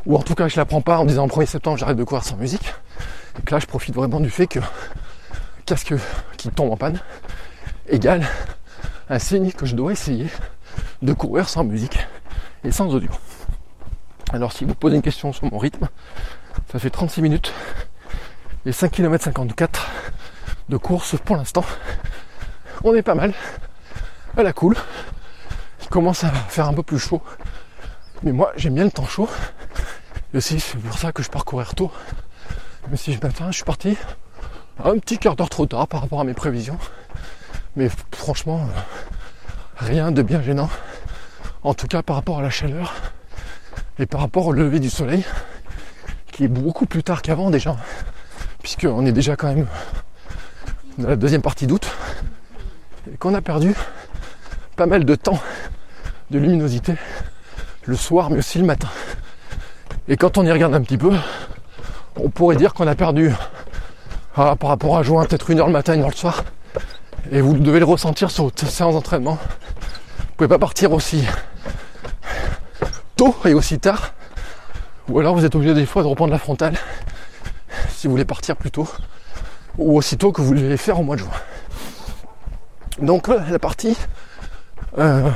Ou en tout cas je la prends pas en disant 1er septembre j'arrête de courir sans musique. Et là je profite vraiment du fait que casque qui tombe en panne égale un signe que je dois essayer de courir sans musique et sans audio. Alors si vous posez une question sur mon rythme, ça fait 36 minutes et 5 km 54 de course pour l'instant. On est pas mal. À la cool commence à faire un peu plus chaud. Mais moi, j'aime bien le temps chaud. Et aussi, c'est pour ça que je pars courir tôt. Mais si je matin, je suis parti un petit quart d'heure trop tard par rapport à mes prévisions. Mais franchement, rien de bien gênant. En tout cas, par rapport à la chaleur et par rapport au lever du soleil, qui est beaucoup plus tard qu'avant déjà, puisqu'on est déjà quand même dans la deuxième partie d'août, et qu'on a perdu pas mal de temps de luminosité le soir mais aussi le matin. Et quand on y regarde un petit peu, on pourrait dire qu'on a perdu ah, par rapport à juin peut-être une heure le matin, une heure le soir. Et vous devez le ressentir sur votre séance d'entraînement. Vous pouvez pas partir aussi tôt et aussi tard. Ou alors vous êtes obligé des fois de reprendre la frontale si vous voulez partir plus tôt. Ou aussitôt que vous voulez faire au mois de juin. Donc la partie euh,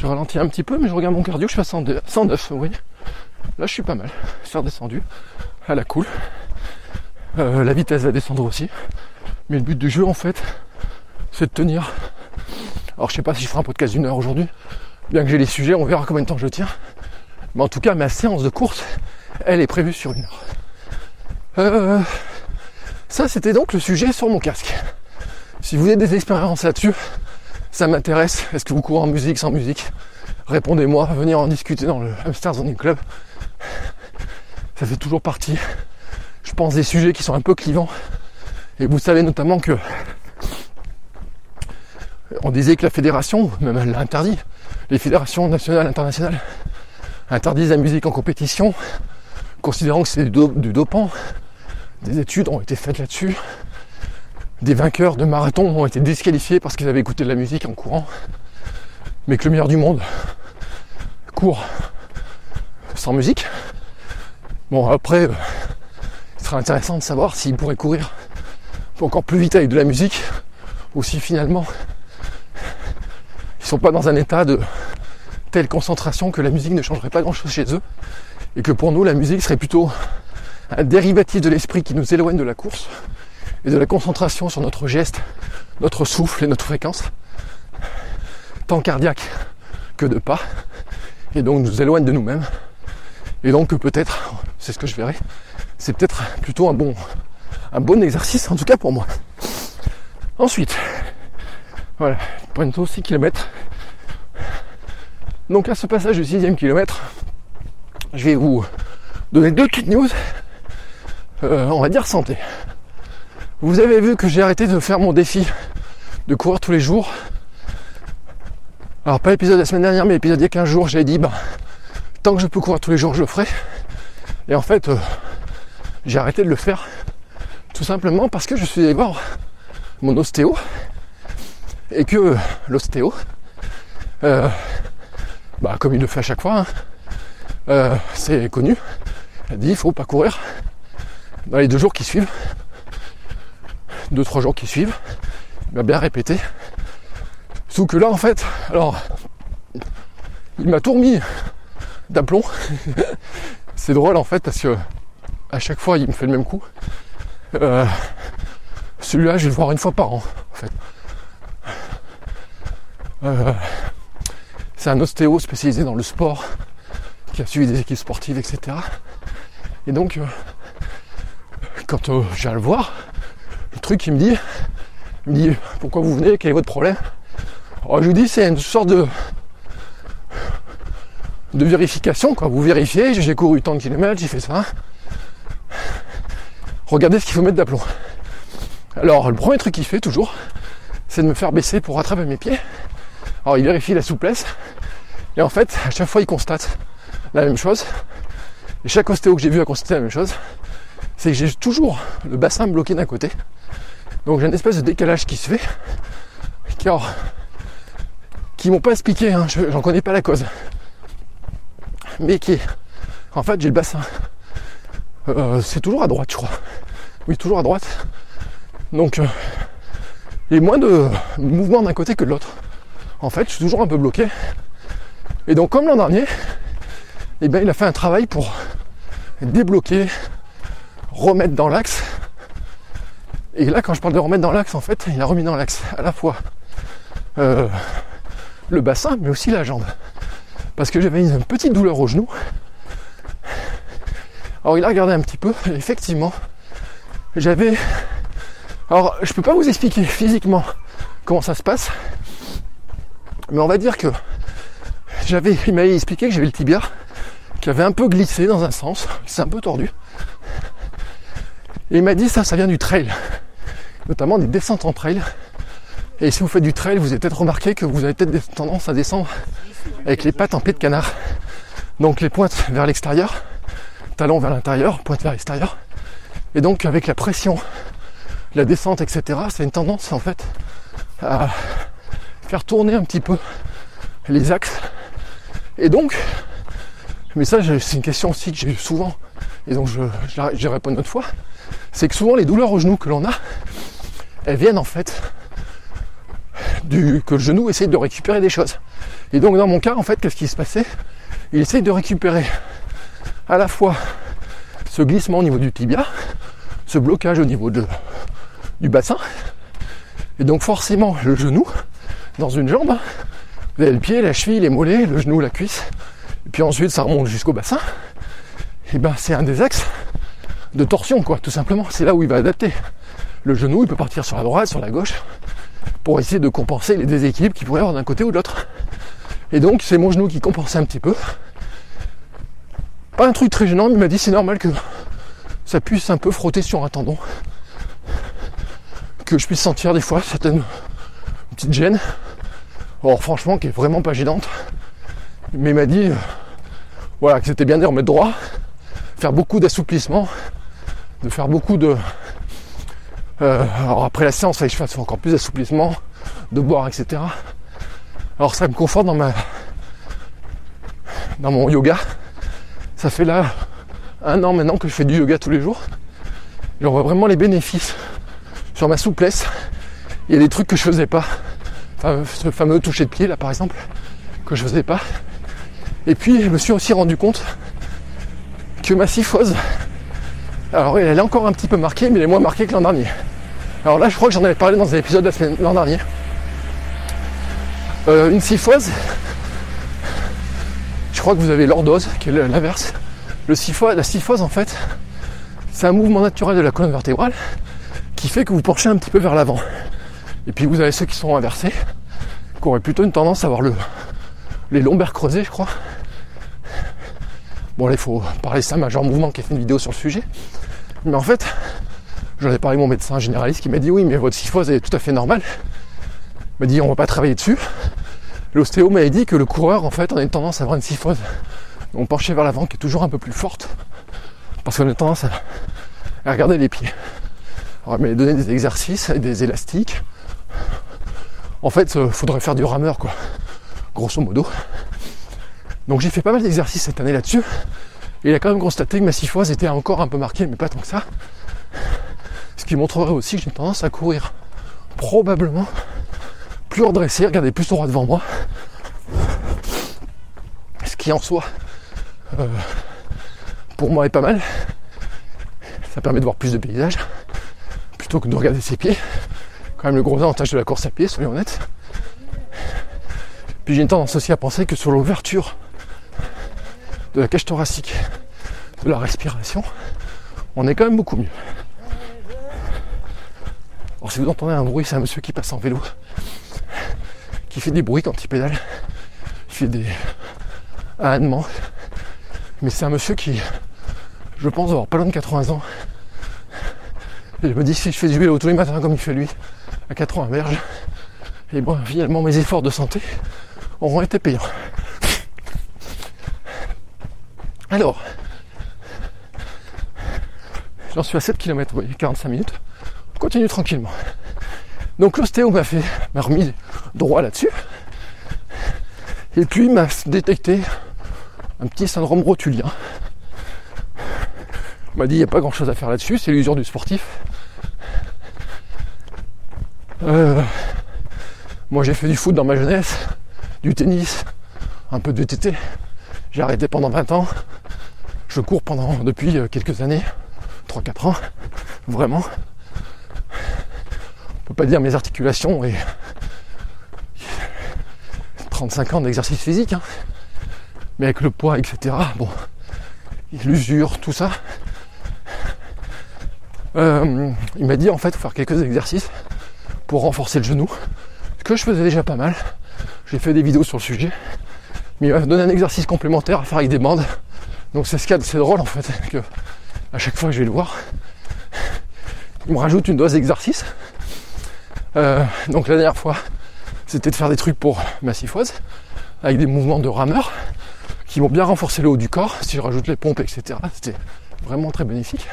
je ralentis un petit peu, mais je regarde mon cardio, je suis à 109, vous voyez. Là, je suis pas mal. C'est redescendu à la cool. Euh, la vitesse va descendre aussi. Mais le but du jeu, en fait, c'est de tenir. Alors, je sais pas si je ferai un podcast d'une heure aujourd'hui. Bien que j'ai les sujets, on verra combien de temps je tiens. Mais en tout cas, ma séance de course, elle est prévue sur une heure. Euh, ça, c'était donc le sujet sur mon casque. Si vous avez des expériences là-dessus, ça m'intéresse. Est-ce que vous courez en musique, sans musique? Répondez-moi, venir en discuter dans le Hamster Zoning Club. Ça fait toujours partie, je pense, des sujets qui sont un peu clivants. Et vous savez notamment que on disait que la fédération, même elle l'a interdit, les fédérations nationales, internationales, interdisent la musique en compétition, considérant que c'est du, du dopant. Des études ont été faites là-dessus des vainqueurs de marathon ont été disqualifiés parce qu'ils avaient écouté de la musique en courant, mais que le meilleur du monde court sans musique. Bon, après, euh, sera intéressant de savoir s'il pourrait courir encore plus vite avec de la musique, ou si finalement ils sont pas dans un état de telle concentration que la musique ne changerait pas grand chose chez eux, et que pour nous la musique serait plutôt un dérivatif de l'esprit qui nous éloigne de la course, et de la concentration sur notre geste, notre souffle et notre fréquence, tant cardiaque que de pas, et donc nous éloigne de nous-mêmes. Et donc peut-être, c'est ce que je verrai, c'est peut-être plutôt un bon, un bon exercice, en tout cas pour moi. Ensuite, voilà, bientôt 6 km. Donc à ce passage du 6 kilomètre, je vais vous donner deux petites news, euh, on va dire santé. Vous avez vu que j'ai arrêté de faire mon défi de courir tous les jours. Alors pas l'épisode de la semaine dernière, mais l'épisode il y a 15 jours, j'ai dit bah tant que je peux courir tous les jours, je le ferai. Et en fait, euh, j'ai arrêté de le faire tout simplement parce que je suis allé voir mon ostéo et que l'ostéo, euh, bah, comme il le fait à chaque fois, hein, euh, c'est connu, elle dit il faut pas courir dans les deux jours qui suivent, deux trois jours qui suivent, il m'a bien répété. Sauf que là en fait, alors il m'a tout remis d'aplomb. c'est drôle en fait parce que à chaque fois il me fait le même coup. Euh, celui-là je vais le voir une fois par an en fait. Euh, c'est un ostéo spécialisé dans le sport qui a suivi des équipes sportives, etc. Et donc, euh, quand j'ai à le voir, le truc il me dit, il me dit pourquoi vous venez, quel est votre problème? Alors je lui dis c'est une sorte de de vérification quoi. Vous vérifiez, j'ai couru tant de kilomètres, j'ai fait ça. Regardez ce qu'il faut mettre d'aplomb. Alors le premier truc qu'il fait toujours, c'est de me faire baisser pour rattraper mes pieds. Alors il vérifie la souplesse. Et en fait, à chaque fois il constate la même chose. Et chaque ostéo que j'ai vu a constaté la même chose. C'est que j'ai toujours le bassin bloqué d'un côté. Donc j'ai une espèce de décalage qui se fait. Qui m'ont pas expliqué, hein, j'en connais pas la cause. Mais qui. En fait j'ai le bassin. Euh, c'est toujours à droite je crois. Oui toujours à droite. Donc euh, il y a moins de mouvement d'un côté que de l'autre. En fait je suis toujours un peu bloqué. Et donc comme l'an dernier, eh bien, il a fait un travail pour débloquer, remettre dans l'axe. Et là, quand je parle de remettre dans l'axe, en fait, il a remis dans l'axe à la fois euh, le bassin, mais aussi la jambe. Parce que j'avais une petite douleur au genou. Alors il a regardé un petit peu, effectivement, j'avais. Alors je peux pas vous expliquer physiquement comment ça se passe, mais on va dire que j'avais, il m'avait expliqué que j'avais le tibia qui avait un peu glissé dans un sens, s'est un peu tordu. Et il m'a dit ça, ça vient du trail, notamment des descentes en trail. Et si vous faites du trail, vous avez peut-être remarqué que vous avez peut-être tendance à descendre avec les pattes en pied de canard. Donc les pointes vers l'extérieur, talons vers l'intérieur, pointes vers l'extérieur. Et donc avec la pression, la descente, etc., c'est une tendance en fait à faire tourner un petit peu les axes. Et donc, mais ça, c'est une question aussi que j'ai eu souvent, et donc je, je, réponds une autre fois, c'est que souvent les douleurs au genou que l'on a, elles viennent en fait du, que le genou essaye de récupérer des choses. Et donc dans mon cas, en fait, qu'est-ce qui se passait? Il essaye de récupérer à la fois ce glissement au niveau du tibia, ce blocage au niveau du bassin, et donc forcément le genou dans une jambe, vous avez le pied, la cheville, les mollets, le genou, la cuisse, et puis ensuite ça remonte jusqu'au bassin, et ben c'est un des axes de torsion quoi, tout simplement. C'est là où il va adapter. Le genou, il peut partir sur la droite, sur la gauche, pour essayer de compenser les déséquilibres qu'il pourrait avoir d'un côté ou de l'autre. Et donc c'est mon genou qui compensait un petit peu. Pas un truc très gênant, mais il m'a dit c'est normal que ça puisse un peu frotter sur un tendon. Que je puisse sentir des fois certaines petites gênes. Or franchement qui est vraiment pas gênante mais il m'a dit voilà, que c'était bien de remettre droit, faire beaucoup d'assouplissement, de faire beaucoup de. Euh, alors après la séance, je fasse encore plus d'assouplissement, de boire, etc. Alors ça me conforte dans ma dans mon yoga. Ça fait là un an maintenant que je fais du yoga tous les jours. J'en vois vraiment les bénéfices sur ma souplesse. Il y a des trucs que je faisais pas. Ce fameux toucher de pied là par exemple, que je faisais pas. Et puis je me suis aussi rendu compte que ma syphose, alors elle est encore un petit peu marquée, mais elle est moins marquée que l'an dernier. Alors là, je crois que j'en avais parlé dans un épisode de l'an dernier. Euh, une syphose, je crois que vous avez l'ordose, qui est l'inverse. Le la syphose, en fait, c'est un mouvement naturel de la colonne vertébrale qui fait que vous penchez un petit peu vers l'avant. Et puis vous avez ceux qui sont inversés, qui auraient plutôt une tendance à avoir le, les lombaires creusés, je crois. Bon, là, il faut parler ça, Major Mouvement qui a fait une vidéo sur le sujet. Mais en fait, j'en ai parlé à mon médecin généraliste qui m'a dit oui, mais votre syphose est tout à fait normale. Il m'a dit on va pas travailler dessus. L'ostéo m'a dit que le coureur, en fait, on a une tendance à avoir une syphose. On penchait vers l'avant qui est toujours un peu plus forte. Parce qu'on a tendance à, regarder les pieds. On va donner des exercices des élastiques. En fait, il faudrait faire du rameur, quoi. Grosso modo. Donc j'ai fait pas mal d'exercices cette année là-dessus. Et il a quand même constaté que ma syphose était encore un peu marquée, mais pas tant que ça. Ce qui montrerait aussi que j'ai tendance à courir probablement plus redressé, regarder plus droit devant moi. Ce qui en soi, euh, pour moi, est pas mal. Ça permet de voir plus de paysages plutôt que de regarder ses pieds. Quand même le gros avantage de la course à pied, soyons honnêtes. Puis j'ai une tendance aussi à penser que sur l'ouverture de la cage thoracique, de la respiration, on est quand même beaucoup mieux. Alors si vous entendez un bruit, c'est un monsieur qui passe en vélo, qui fait des bruits quand il pédale, il fait des ânements. Mais c'est un monsieur qui, je pense, avoir pas loin de 80 ans. Et je me dis si je fais du vélo tous les matins comme il fait lui, à 80 berges, et bon, finalement mes efforts de santé auront été payants. Alors, j'en suis à 7 km, vous voyez, 45 minutes. On continue tranquillement. Donc l'ostéo m'a fait, m'a remis droit là-dessus. Et puis il m'a détecté un petit syndrome rotulien. Il m'a dit il n'y a pas grand chose à faire là-dessus, c'est l'usure du sportif. Euh, moi j'ai fait du foot dans ma jeunesse, du tennis, un peu de VTT. J'ai arrêté pendant 20 ans. Je cours pendant depuis euh, quelques années, 3-4 ans, vraiment. On peut pas dire mes articulations et 35 ans d'exercice physique, hein. mais avec le poids, etc. Bon, l'usure, tout ça. Euh, il m'a dit en fait faire quelques exercices pour renforcer le genou, que je faisais déjà pas mal. J'ai fait des vidéos sur le sujet, mais il m'a donné un exercice complémentaire à faire avec des bandes donc c'est ce qu'il c'est drôle en fait, que à chaque fois que je vais le voir, il me rajoute une dose d'exercice. Euh, donc la dernière fois, c'était de faire des trucs pour ma syphose, avec des mouvements de rameur, qui vont bien renforcer le haut du corps, si je rajoute les pompes, etc. C'était vraiment très bénéfique.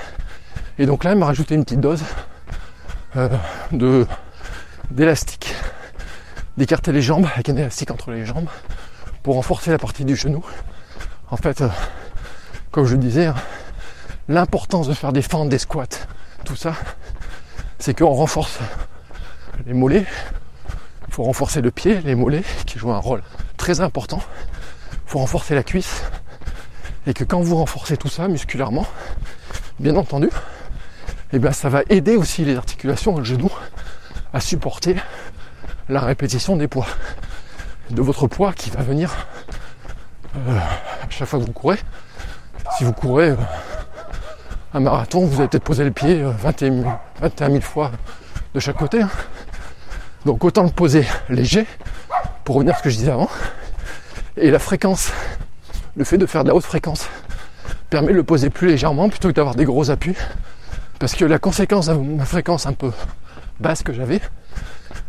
Et donc là, il m'a rajouté une petite dose euh, de d'élastique, d'écarter les jambes, avec un élastique entre les jambes, pour renforcer la partie du genou. En fait, euh, comme je disais, hein, l'importance de faire des fentes, des squats, tout ça, c'est qu'on renforce les mollets, il faut renforcer le pied, les mollets, qui jouent un rôle très important, il faut renforcer la cuisse, et que quand vous renforcez tout ça musculairement, bien entendu, et eh bien ça va aider aussi les articulations, le genou, à supporter la répétition des poids, de votre poids qui va venir euh, à chaque fois que vous courez, si vous courez euh, un marathon, vous allez peut-être poser le pied 21 euh, 000, fois de chaque côté. Hein. Donc autant le poser léger, pour revenir à ce que je disais avant. Et la fréquence, le fait de faire de la haute fréquence, permet de le poser plus légèrement plutôt que d'avoir des gros appuis. Parce que la conséquence de ma fréquence un peu basse que j'avais,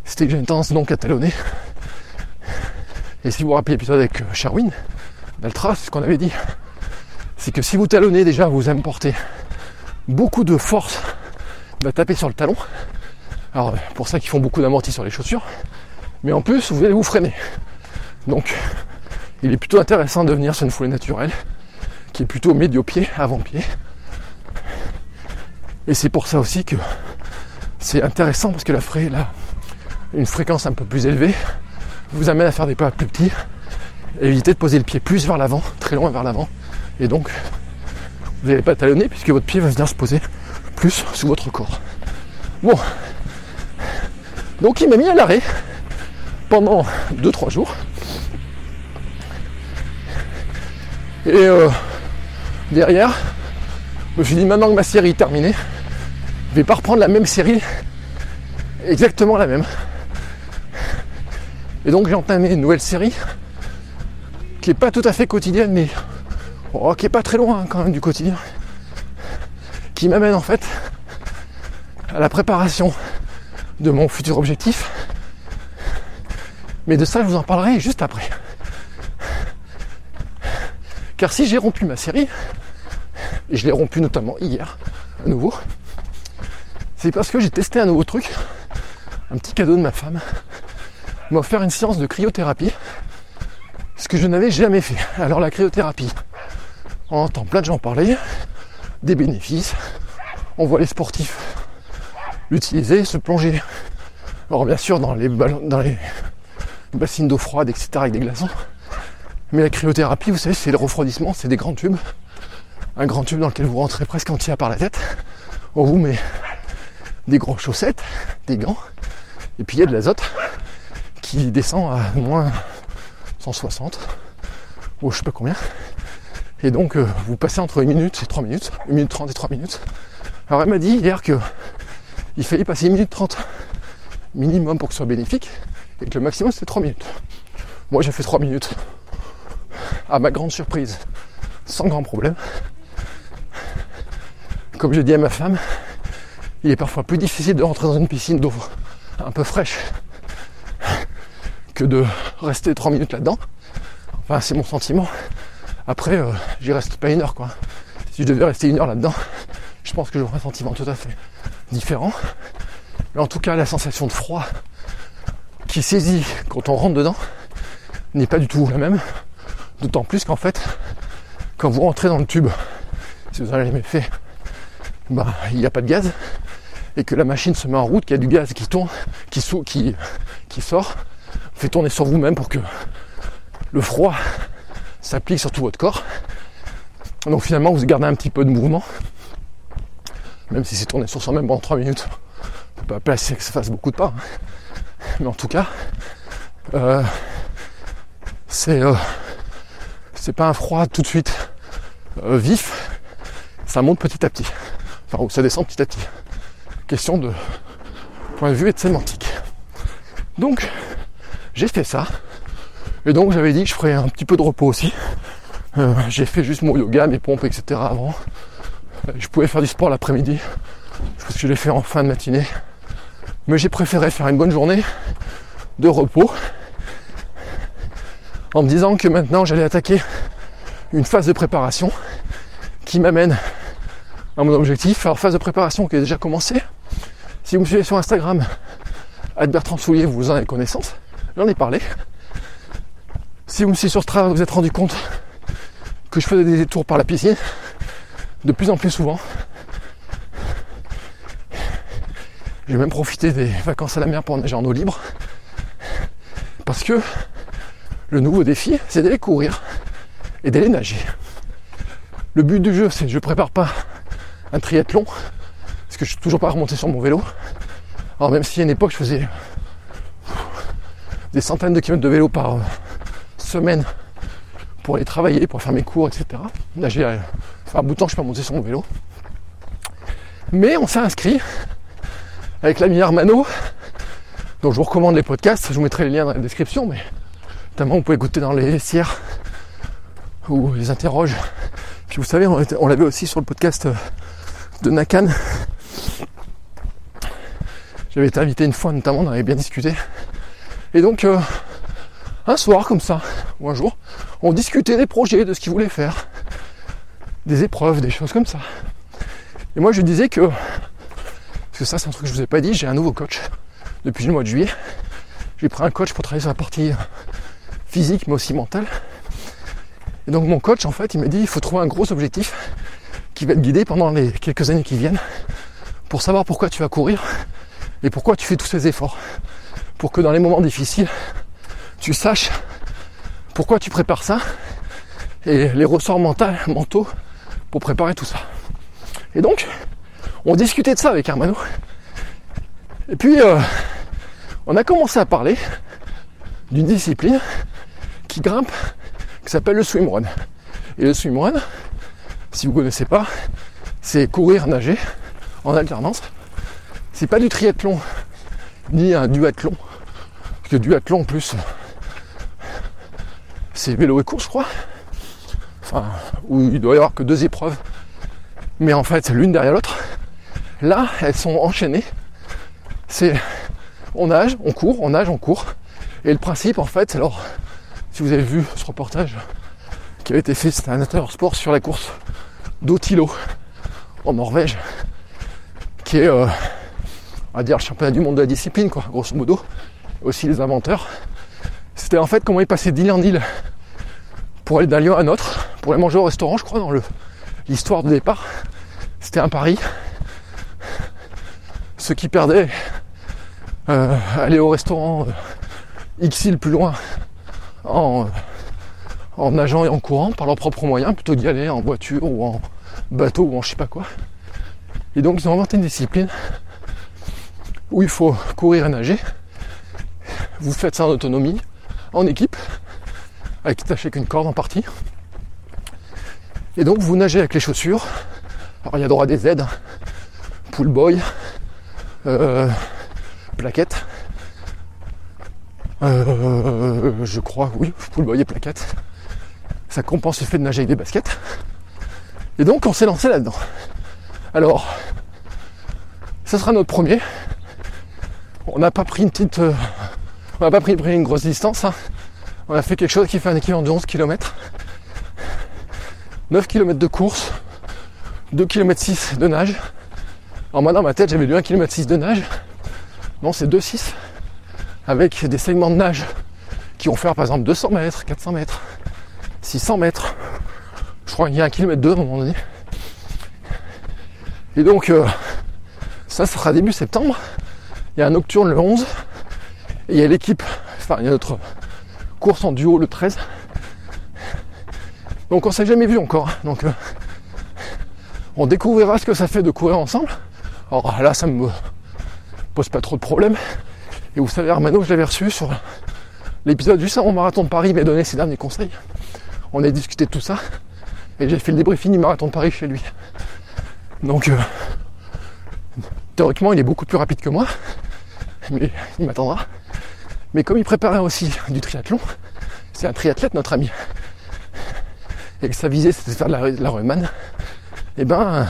c'était que j'ai une tendance donc à talonner. Et si vous vous rappelez l'épisode avec Sherwin, Beltra, c'est ce qu'on avait dit c'est que si vous talonnez déjà, vous importez beaucoup de force va taper sur le talon. Alors pour ça qu'ils font beaucoup d'amortis sur les chaussures. Mais en plus, vous allez vous freiner. Donc il est plutôt intéressant de venir sur une foulée naturelle qui est plutôt médio-pied, avant-pied. Et c'est pour ça aussi que c'est intéressant parce que la frais là, une fréquence un peu plus élevée vous amène à faire des pas plus petits. Et éviter de poser le pied plus vers l'avant, très loin vers l'avant, et donc, vous n'allez pas talonner puisque votre pied va venir se poser plus sous votre corps. Bon. Donc il m'a mis à l'arrêt pendant 2-3 jours. Et euh, derrière, je me suis dit maintenant que ma série est terminée, je vais pas reprendre la même série, exactement la même. Et donc j'ai entamé une nouvelle série qui est pas tout à fait quotidienne mais oh, qui est pas très loin quand même du quotidien, qui m'amène en fait à la préparation de mon futur objectif. Mais de ça, je vous en parlerai juste après. Car si j'ai rompu ma série, et je l'ai rompu notamment hier, à nouveau, C'est parce que j'ai testé un nouveau truc, un petit cadeau de ma femme, m'a offert une séance de cryothérapie, ce que je n'avais jamais fait. Alors la cryothérapie, on entend plein de gens parler, des bénéfices, on voit les sportifs l'utiliser, se plonger. Alors bien sûr dans les, bassines d'eau froide, etc. avec des glaçons. Mais la cryothérapie, vous savez, c'est le refroidissement, c'est des grands tubes. Un grand tube dans lequel vous rentrez presque entier par la tête. On vous met des grosses chaussettes, des gants, et puis il y a de l'azote qui descend à moins 160, ou je sais pas combien. Et donc euh, vous passez entre 1 minute et 3 minutes, 1 minute 30 et 3 minutes. Alors elle m'a dit hier que il fallait passer 1 minute 30 minimum pour que ce soit bénéfique, et que le maximum c'était 3 minutes. Moi j'ai fait 3 minutes. À ma grande surprise, sans grand problème. Comme je dis à ma femme, il est parfois plus difficile de rentrer dans une piscine d'eau un peu fraîche que de rester 3 minutes là-dedans. Enfin, c'est mon sentiment. Après, euh, j'y reste pas une heure, quoi. Si je devais rester une heure là-dedans, je pense que j'aurais un sentiment tout à fait différent. Mais en tout cas, la sensation de froid qui saisit quand on rentre dedans n'est pas du tout la même. D'autant plus qu'en fait, quand vous rentrez dans le tube, si vous en avez fait, bah, il n'y a pas de gaz et que la machine se met en route, qu'il y a du gaz qui tourne, qui, qui sort, fait tourner sur vous-même pour que le froid s'applique sur tout votre corps. Donc finalement, vous gardez un petit peu de mouvement, même si c'est tourné sur soi-même pendant 3 minutes. On peut pas placer que ça fasse beaucoup de pas. Hein. Mais en tout cas, euh, c'est euh, c'est pas un froid tout de suite euh, vif, ça monte petit à petit. Enfin, ou ça descend petit à petit. Question de point de vue et de sémantique. Donc, j'ai fait ça. Et donc, j'avais dit que je ferais un petit peu de repos aussi. Euh, j'ai fait juste mon yoga, mes pompes, etc. avant. Euh, je pouvais faire du sport l'après-midi. Parce que je l'ai fait en fin de matinée. Mais j'ai préféré faire une bonne journée de repos. En me disant que maintenant j'allais attaquer une phase de préparation qui m'amène à mon objectif. Alors phase de préparation qui a déjà commencé. Si vous me suivez sur Instagram, Bertrand Soulier, vous en avez connaissance. J'en ai parlé. Si vous me suivez sur Strava, vous vous êtes rendu compte que je faisais des détours par la piscine de plus en plus souvent. J'ai même profité des vacances à la mer pour nager en eau libre. Parce que le nouveau défi, c'est d'aller courir et d'aller nager. Le but du jeu, c'est que je prépare pas un triathlon, parce que je suis toujours pas remonté sur mon vélo. Alors même si à une époque je faisais des centaines de kilomètres de vélo par semaine pour aller travailler, pour faire mes cours, etc. Nager, euh, un bout de temps je pas monté sur mon vélo. Mais on s'est inscrit avec l'ami Armano, dont je vous recommande les podcasts, je vous mettrai les liens dans la description, mais notamment vous pouvez écouter dans les vestiaires ou les interroges puis vous savez, on, l'avait aussi sur le podcast euh, de Nakan. J'avais été invité une fois notamment, on avait bien discuté. Et donc, euh, un soir comme ça, ou un jour, on discutait des projets, de ce qu'ils voulaient faire, des épreuves, des choses comme ça. Et moi je disais que, parce que ça c'est un truc que je vous ai pas dit, j'ai un nouveau coach depuis le mois de juillet. J'ai pris un coach pour travailler sur la partie physique mais aussi mentale. Et donc mon coach, en fait, il m'a dit, il faut trouver un gros objectif qui va te guider pendant les quelques années qui viennent pour savoir pourquoi tu vas courir et pourquoi tu fais tous ces efforts. Pour que dans les moments difficiles, tu saches pourquoi tu prépares ça et les ressorts mentaux, pour préparer tout ça. Et donc, on discutait de ça avec Hermano. Et puis, euh, on a commencé à parler d'une discipline qui grimpe s'appelle le swimrun. Et le swimrun, si vous ne connaissez pas, c'est courir, nager en alternance. C'est pas du triathlon ni un duathlon. Parce que duathlon en plus, c'est vélo et course, je crois. Enfin, où il doit y avoir que deux épreuves. Mais en fait, l'une derrière l'autre. Là, elles sont enchaînées. C'est on nage, on court, on nage, on court. Et le principe, en fait, alors si vous avez vu ce reportage qui avait été fait, c'était un intérieur sport sur la course d'Otilo en Norvège, qui est euh, on va dire le championnat du monde de la discipline, quoi, grosso modo, aussi les inventeurs. C'était en fait comment ils passaient d'île en île pour aller d'un lieu à un autre, pour aller manger au restaurant, je crois, dans l'histoire de départ. C'était un pari. Ceux qui perdaient euh, aller au restaurant euh, X îles plus loin en, en nageant et en courant par leurs propres moyens plutôt d'y aller en voiture ou en bateau ou en je sais pas quoi. Et donc ils ont inventé une discipline où il faut courir et nager. Vous faites ça en autonomie, en équipe, avec attaché qu'une corde en partie. Et donc vous nagez avec les chaussures. Alors il y a droit des aides, pull boy, euh, plaquettes. Euh, je crois, oui, pull boy et plaquettes. Ça compense le fait de nager avec des baskets. Et donc on s'est lancé là-dedans. Alors, ça sera notre premier. On n'a pas pris une petite. Euh, on n'a pas pris, une grosse distance. Hein. On a fait quelque chose qui fait un équivalent de 11 km. 9 km de course, 2 km 6 de nage. Alors moi dans ma tête j'avais lu 1 km 6 de nage. Non c'est 2,6 avec des segments de nage qui vont faire par exemple 200 mètres, 400 mètres, 600 mètres. Je crois qu'il y a 1 km 2 à un moment donné. Et donc euh, ça, ça sera début septembre. Il y a un nocturne le 11. Il y a l'équipe, enfin il y a notre course en duo le 13. Donc on s'est jamais vu encore. Donc euh, on découvrira ce que ça fait de courir ensemble. Alors là ça me pose pas trop de problèmes. Et vous savez Armano, je l'avais reçu sur l'épisode juste avant marathon de Paris, il m'a donné ses derniers conseils. On a discuté de tout ça. Et j'ai fait le débriefing du marathon de Paris chez lui. Donc euh, théoriquement il est beaucoup plus rapide que moi. Mais il m'attendra. Mais comme il préparait aussi du triathlon, c'est un triathlète notre ami et que sa visée c'était de faire de la, la et eh ben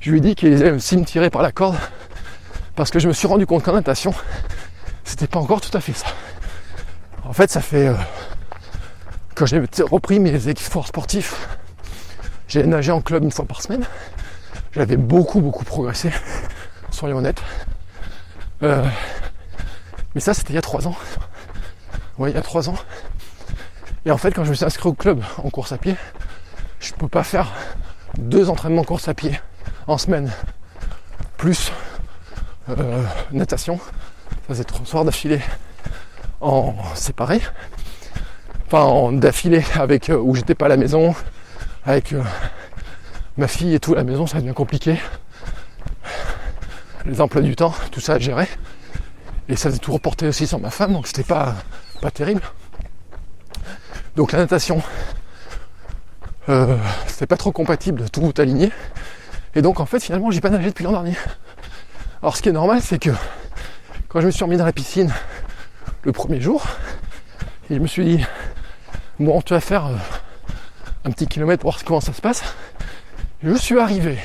je lui ai dit qu'il allait aussi me tirer par la corde parce que je me suis rendu compte qu'en natation c'était pas encore tout à fait ça. En fait ça fait euh, quand j'ai repris mes efforts sportifs, j'ai nagé en club une fois par semaine. J'avais beaucoup beaucoup progressé, soyons honnêtes. Euh, mais ça c'était il y a trois ans. Ouais, il y a trois ans. Et en fait, quand je me suis inscrit au club en course à pied, je ne peux pas faire deux entraînements course à pied en semaine, plus euh, natation. Ça faisait trois soirs d'affilée en séparé. Enfin, en d'affilée avec euh, où j'étais pas à la maison, avec euh, ma fille et tout à la maison, ça devient compliqué. Les emplois du temps, tout ça à gérer. Et ça faisait tout reporter aussi sur ma femme, donc c'était pas, pas terrible. Donc la natation, euh, c'est pas trop compatible de tout aligner. Et donc en fait finalement j'ai pas nagé depuis l'an dernier. Alors ce qui est normal c'est que quand je me suis remis dans la piscine le premier jour, et je me suis dit bon tu vas faire euh, un petit kilomètre pour voir comment ça se passe. Je suis arrivé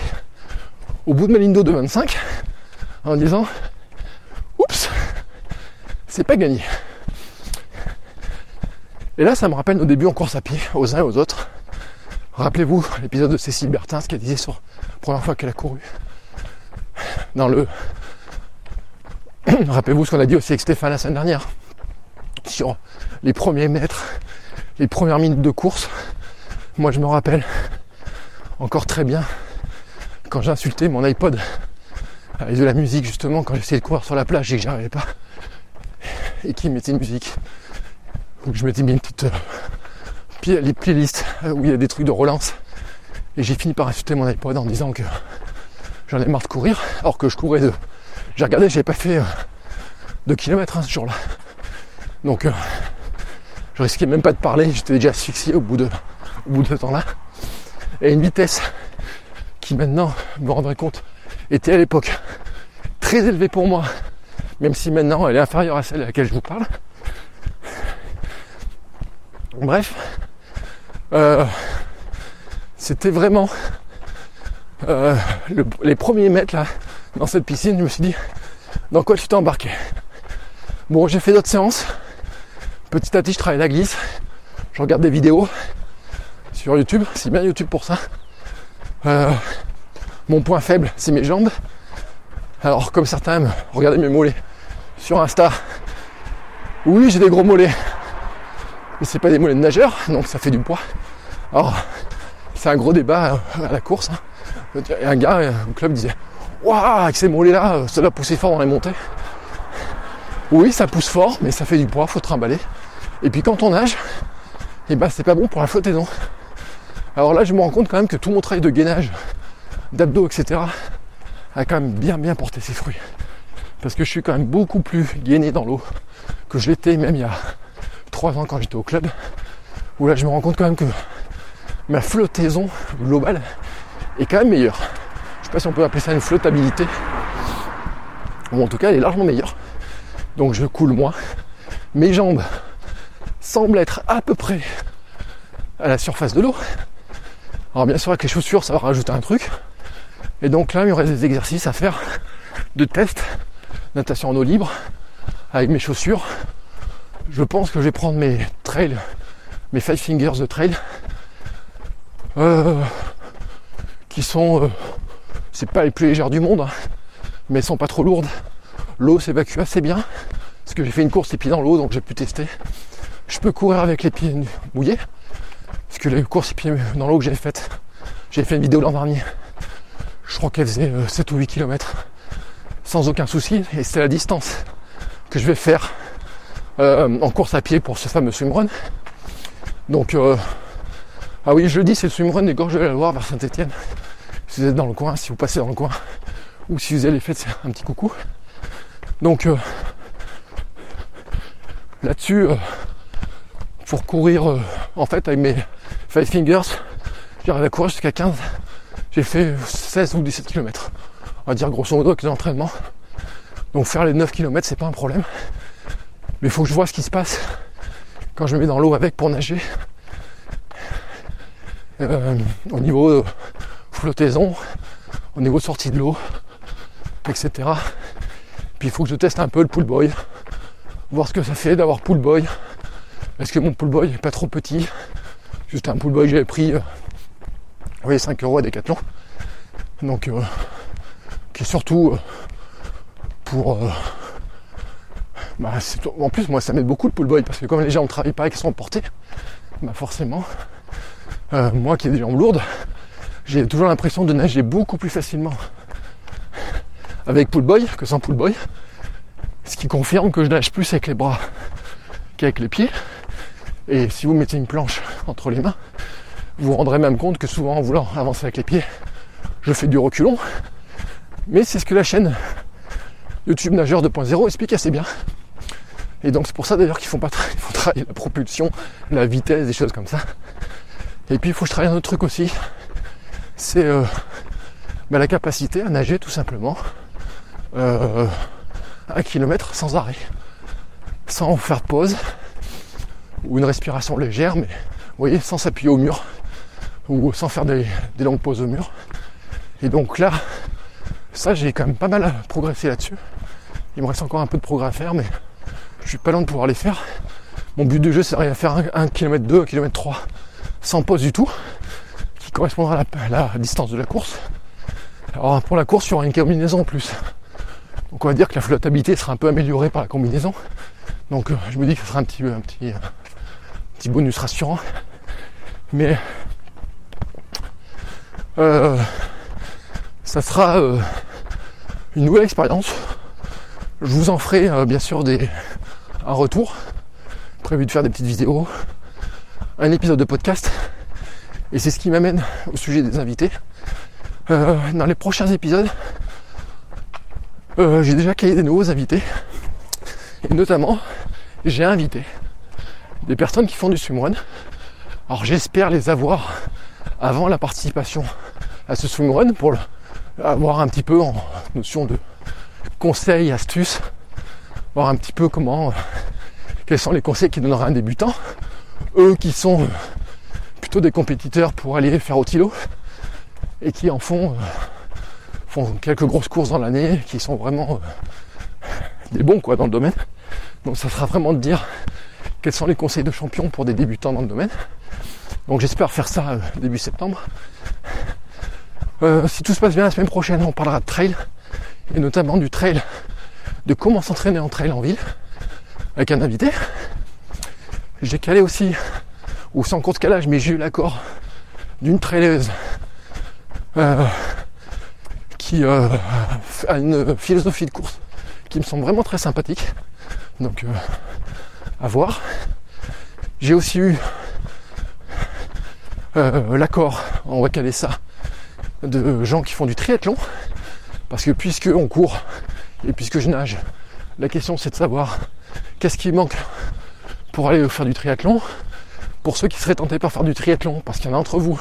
au bout de ma ligne d'eau de 25 en disant oups c'est pas gagné. Et là, ça me rappelle nos débuts en course à pied, aux uns et aux autres. Rappelez-vous l'épisode de Cécile Bertin, ce qu'elle disait sur la première fois qu'elle a couru. Dans le. Rappelez-vous ce qu'on a dit aussi avec Stéphane la semaine dernière. Sur les premiers mètres, les premières minutes de course. Moi, je me rappelle encore très bien quand j'ai insulté mon iPod avec de la musique, justement, quand j'essayais de courir sur la plage et que j'arrivais pas. Et qui mettait une musique je m'étais mis une petite euh, les playlists euh, où il y a des trucs de relance. Et j'ai fini par insulter mon iPod en disant que j'en ai marre de courir, alors que je courais de. J'ai regardé, j'avais pas fait euh, de kilomètres hein, ce jour-là. Donc je risquais même pas de parler, j'étais déjà asphyxié au bout de, au bout de ce temps-là. Et une vitesse qui maintenant, me rendrait compte, était à l'époque très élevée pour moi, même si maintenant elle est inférieure à celle à laquelle je vous parle. Bref, euh, c'était vraiment euh, les premiers mètres là dans cette piscine. Je me suis dit, dans quoi tu t'es embarqué Bon, j'ai fait d'autres séances. Petit à petit, je travaille la glisse. Je regarde des vidéos sur YouTube. C'est bien YouTube pour ça. Euh, mon point faible, c'est mes jambes. Alors comme certains me regardez mes mollets sur Insta. Oui j'ai des gros mollets. Mais c'est pas des mollets de nageur, donc ça fait du poids. Alors c'est un gros débat à la course. Hein. Un gars au club disait Waouh avec ces mollets là, ça va pousser fort dans les montées. Oui ça pousse fort, mais ça fait du poids, faut trimballer. Et puis quand on nage, eh ben c'est pas bon pour la flottaison. Alors là je me rends compte quand même que tout mon travail de gainage, d'abdos, etc a quand même bien bien porté ses fruits. Parce que je suis quand même beaucoup plus gainé dans l'eau que je l'étais même il y a 3 ans quand j'étais au club. Où là je me rends compte quand même que ma flottaison globale est quand même meilleure. Je sais pas si on peut appeler ça une flottabilité. Ou en tout cas elle est largement meilleure. Donc je coule moins. Mes jambes semblent être à peu près à la surface de l'eau. Alors bien sûr avec les chaussures ça va rajouter un truc. Et donc là, il y aurait des exercices à faire de test, natation en eau libre, avec mes chaussures. Je pense que je vais prendre mes trails, mes five fingers de trail, euh, qui sont, euh, c'est pas les plus légères du monde, hein, mais elles sont pas trop lourdes. L'eau s'évacue assez bien, parce que j'ai fait une course les pieds dans l'eau, donc j'ai pu tester. Je peux courir avec les pieds mouillés, parce que les courses les pieds dans l'eau que j'ai faites, j'ai fait une vidéo l'an dernier je crois qu'elle faisait 7 euh, ou 8 km sans aucun souci et c'est la distance que je vais faire euh, en course à pied pour ce fameux swimrun. Donc euh, ah oui je le dis c'est le swimrun des gorges de la Loire vers Saint-Etienne. Si vous êtes dans le coin, si vous passez dans le coin, ou si vous allez faire un petit coucou. Donc là-dessus, pour courir en fait avec mes five fingers, j'arrive à courir jusqu'à 15 j'ai fait 16 ou 17 km. On va dire grosso modo avec l'entraînement. Donc faire les 9 km c'est pas un problème. Mais il faut que je vois ce qui se passe quand je me mets dans l'eau avec pour nager. Euh, au niveau flottaison, au niveau sortie de l'eau, etc. Puis il faut que je teste un peu le pool boy, voir ce que ça fait d'avoir pool boy. Est-ce que mon pool boy est pas trop petit Juste un pool boy que j'avais pris euh, oui, 5 euros à Decathlon. Donc, euh, qui est surtout euh, pour. Euh, bah, en plus, moi, ça m'aide beaucoup le pool boy parce que comme les gens ne travaillent pas et qu'ils sont emportés, bah forcément, moi qui ai des jambes lourdes, j'ai toujours l'impression de nager beaucoup plus facilement avec pool boy que sans pool boy. Ce qui confirme que je nage plus avec les bras qu'avec les pieds. Et si vous mettez une planche entre les mains, vous vous rendrez même compte que souvent en voulant avancer avec les pieds, je fais du reculon. Mais c'est ce que la chaîne YouTube Nageur 2.0 explique assez bien. Et donc c'est pour ça d'ailleurs qu'ils font pas font travailler la propulsion, la vitesse, des choses comme ça. Et puis il faut que je travaille un autre truc aussi. C'est euh, bah, la capacité à nager tout simplement euh, un kilomètre sans arrêt. Sans faire pause ou une respiration légère, mais vous voyez, sans s'appuyer au mur ou sans faire des, longues pauses au mur. Et donc là, ça j'ai quand même pas mal progressé là-dessus. Il me reste encore un peu de progrès à faire, mais je suis pas loin de pouvoir les faire. Mon but de jeu serait à faire 1 km 2, 1 km 3 sans pause du tout, qui correspondra à la, distance de la course. Alors pour la course, il y aura une combinaison en plus. Donc on va dire que la flottabilité sera un peu améliorée par la combinaison. Donc euh, je me dis que ce sera un petit, un petit, un petit bonus rassurant. Mais euh, ça sera euh, une nouvelle expérience. Je vous en ferai euh, bien sûr des, un retour. Prévu de faire des petites vidéos, un épisode de podcast. Et c'est ce qui m'amène au sujet des invités. dans les prochains épisodes, j'ai déjà caillé des nouveaux invités. Et notamment, j'ai invité des personnes qui font du swimrun. Alors j'espère les avoir avant la participation à ce swimrun pour avoir un petit peu en notion de conseils, astuces, voir un petit peu comment, euh, quels sont les conseils qu'ils donneraient à un débutant. Eux qui sont euh, plutôt des compétiteurs pour aller faire au tilo et qui en font, euh, font quelques grosses courses dans l'année, qui sont vraiment des bons quoi dans le domaine. Donc ça sera vraiment de dire quels sont les conseils de champion pour des débutants dans le domaine. Donc j'espère faire ça euh, début septembre. Euh, si tout se passe bien la semaine prochaine, on parlera de trail et notamment du trail, de comment s'entraîner en trail en ville, avec un invité. J'ai calé aussi, ou sans compte calage, mais j'ai eu l'accord d'une traileuse euh, qui euh, a une philosophie de course qui me semble vraiment très sympathique. Donc à voir. J'ai aussi eu l'accord, on va caler ça, de gens qui font du triathlon. Parce que puisque on court et puisque je nage, la question c'est de savoir qu'est-ce qui manque pour aller faire du triathlon. Pour ceux qui seraient tentés par faire du triathlon, parce qu'il y en a entre vous,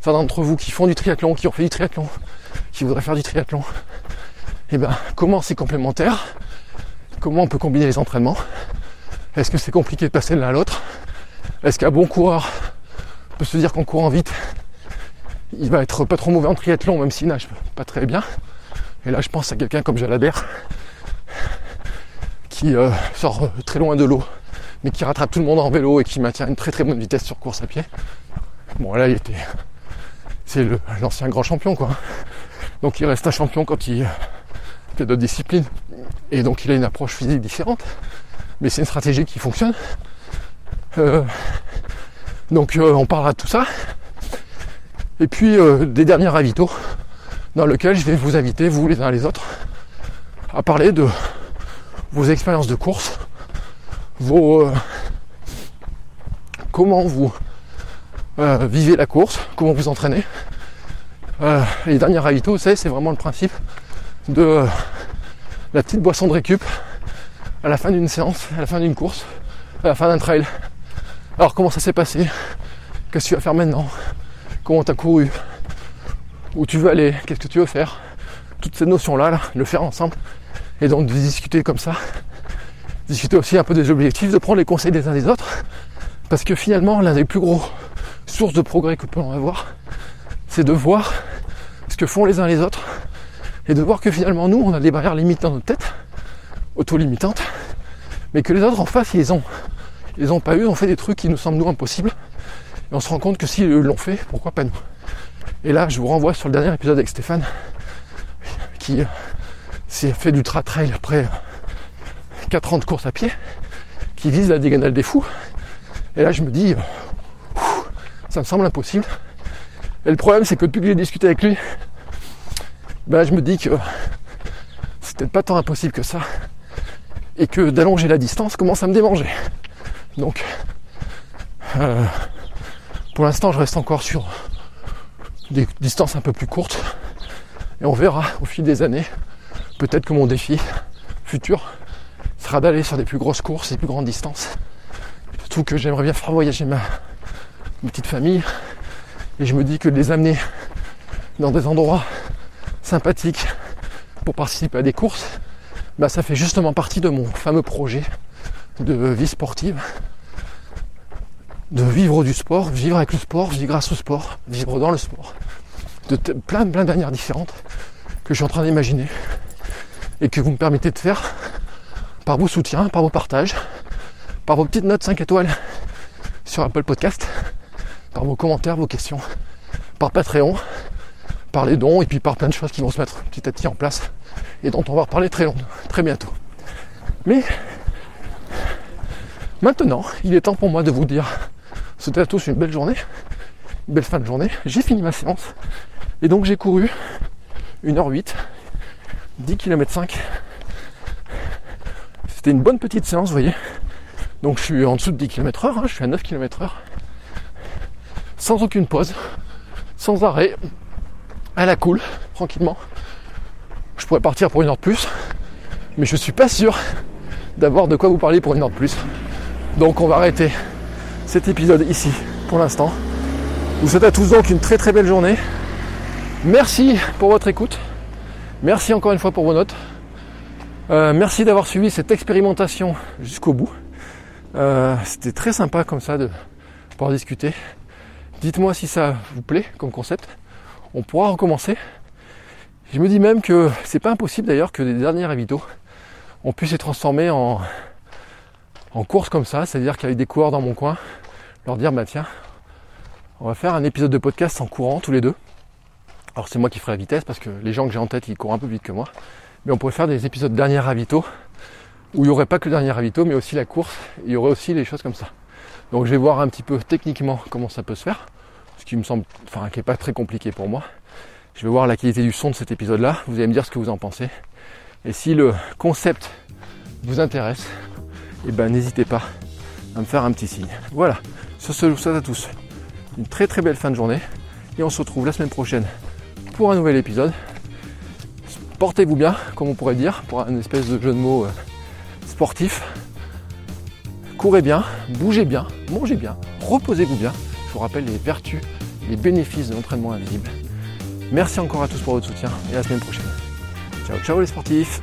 certains d'entre vous qui font du triathlon, qui ont fait du triathlon, qui voudraient faire du triathlon, et eh ben comment c'est complémentaire? Comment on peut combiner les entraînements? Est-ce que c'est compliqué de passer de l'un à l'autre? Est-ce qu'un bon coureur peut se dire qu'en courant vite, il va être pas trop mauvais en triathlon, même s'il nage pas très bien Et là, je pense à quelqu'un comme Jalabert, qui euh, sort très loin de l'eau mais qui rattrape tout le monde en vélo et qui maintient une très très bonne vitesse sur course à pied. Bon là il était. C'est l'ancien grand champion quoi. Donc il reste un champion quand il fait d'autres disciplines. Et donc il a une approche physique différente. Mais c'est une stratégie qui fonctionne. Euh, donc euh, on parlera de tout ça. Et puis euh, des derniers ravitaux dans lesquels je vais vous inviter, vous les uns les autres, à parler de vos expériences de course, vos, euh, comment vous vivez la course, comment vous entraînez. Les derniers ravitaux, c'est vraiment le principe de la petite boisson de récup à la fin d'une séance, à la fin d'une course, à la fin d'un trail. Alors comment ça s'est passé? Qu'est-ce que tu vas faire maintenant? Comment tu as couru? Où tu veux aller? Qu'est-ce que tu veux faire? Toutes ces notions-là, là, le faire ensemble. Et donc de discuter comme ça discuter aussi un peu des objectifs, de prendre les conseils des uns des autres. Parce que finalement, l'un des plus gros sources de progrès que en avoir, c'est de voir ce que font les uns les autres et de voir que finalement, nous, on a des barrières limites dans notre tête, auto-limitantes, mais que les autres en face, ils ont. Ils n'ont pas eu, ils ont fait des trucs qui nous semblent nous impossibles. Et on se rend compte que s'ils l'ont fait, pourquoi pas nous? Et là, je vous renvoie sur le dernier épisode avec Stéphane, qui s'est fait du trail après 4 ans de course à pied qui vise la diagonale des fous. Et là, je me dis, ça me semble impossible. Et le problème, c'est que depuis que j'ai discuté avec lui, ben, je me dis que c'est peut-être pas tant impossible que ça. Et que d'allonger la distance commence à me démanger. Donc, euh, pour l'instant, je reste encore sur des distances un peu plus courtes. Et on verra au fil des années. Peut-être que mon défi futur sera d'aller sur des plus grosses courses, des plus grandes distances. Surtout que j'aimerais bien faire voyager ma, petite famille. Et je me dis que les amener dans des endroits sympathiques pour participer à des courses, bah ça fait justement partie de mon fameux projet de vie sportive. De vivre du sport, vivre avec le sport, vivre grâce au sport, vivre dans le sport. De plein, plein de manières différentes que je suis en train d'imaginer et que vous me permettez de faire par vos soutiens, par vos partages, par vos petites notes 5 étoiles sur Apple Podcast, par vos commentaires, vos questions, par Patreon, par les dons et puis par plein de choses qui vont se mettre petit à petit en place et dont on va reparler très long, très bientôt. Mais maintenant, il est temps pour moi de vous dire souhaiter à tous une belle journée, une belle fin de journée. J'ai fini ma séance et donc j'ai couru 1h08, 10 km 5 c'était une bonne petite séance, vous voyez. Donc je suis en dessous de 10 km heure, hein, je suis à 9 km heure. Sans aucune pause, sans arrêt, à la cool, tranquillement. Je pourrais partir pour une heure de plus, mais je suis pas sûr d'avoir de quoi vous parler pour une heure de plus. Donc on va arrêter cet épisode ici pour l'instant. Vous souhaite à tous donc une très très belle journée. Merci pour votre écoute. Merci encore une fois pour vos notes. Euh, merci d'avoir suivi cette expérimentation jusqu'au bout. Euh, c'était très sympa comme ça de pouvoir discuter. Dites-moi si ça vous plaît comme concept. On pourra recommencer. Je me dis même que c'est pas impossible d'ailleurs que des derniers habitants on puisse les transformer en, en course comme ça, c'est-à-dire qu'avec des coureurs dans mon coin, leur dire bah tiens, on va faire un épisode de podcast en courant tous les deux. Alors c'est moi qui ferai la vitesse parce que les gens que j'ai en tête ils courent un peu vite que moi. Mais on pourrait faire des épisodes dernier ravito où il n'y aurait pas que le dernier ravito, mais aussi la course. Il y aurait aussi les choses comme ça. Donc je vais voir un petit peu techniquement comment ça peut se faire, ce qui me semble, enfin, qui n'est pas très compliqué pour moi. Je vais voir la qualité du son de cet épisode-là. Vous allez me dire ce que vous en pensez. Et si le concept vous intéresse, eh ben n'hésitez pas à me faire un petit signe. Voilà. Sur ce, je vous souhaite à tous une très très belle fin de journée. Et on se retrouve la semaine prochaine pour un nouvel épisode. Portez-vous bien, comme on pourrait dire, pour un espèce de jeu de mots euh, sportif. Courez bien, bougez bien, mangez bien, reposez-vous bien. Je vous rappelle les vertus, les bénéfices de l'entraînement invisible. Merci encore à tous pour votre soutien et à la semaine prochaine. Ciao ciao les sportifs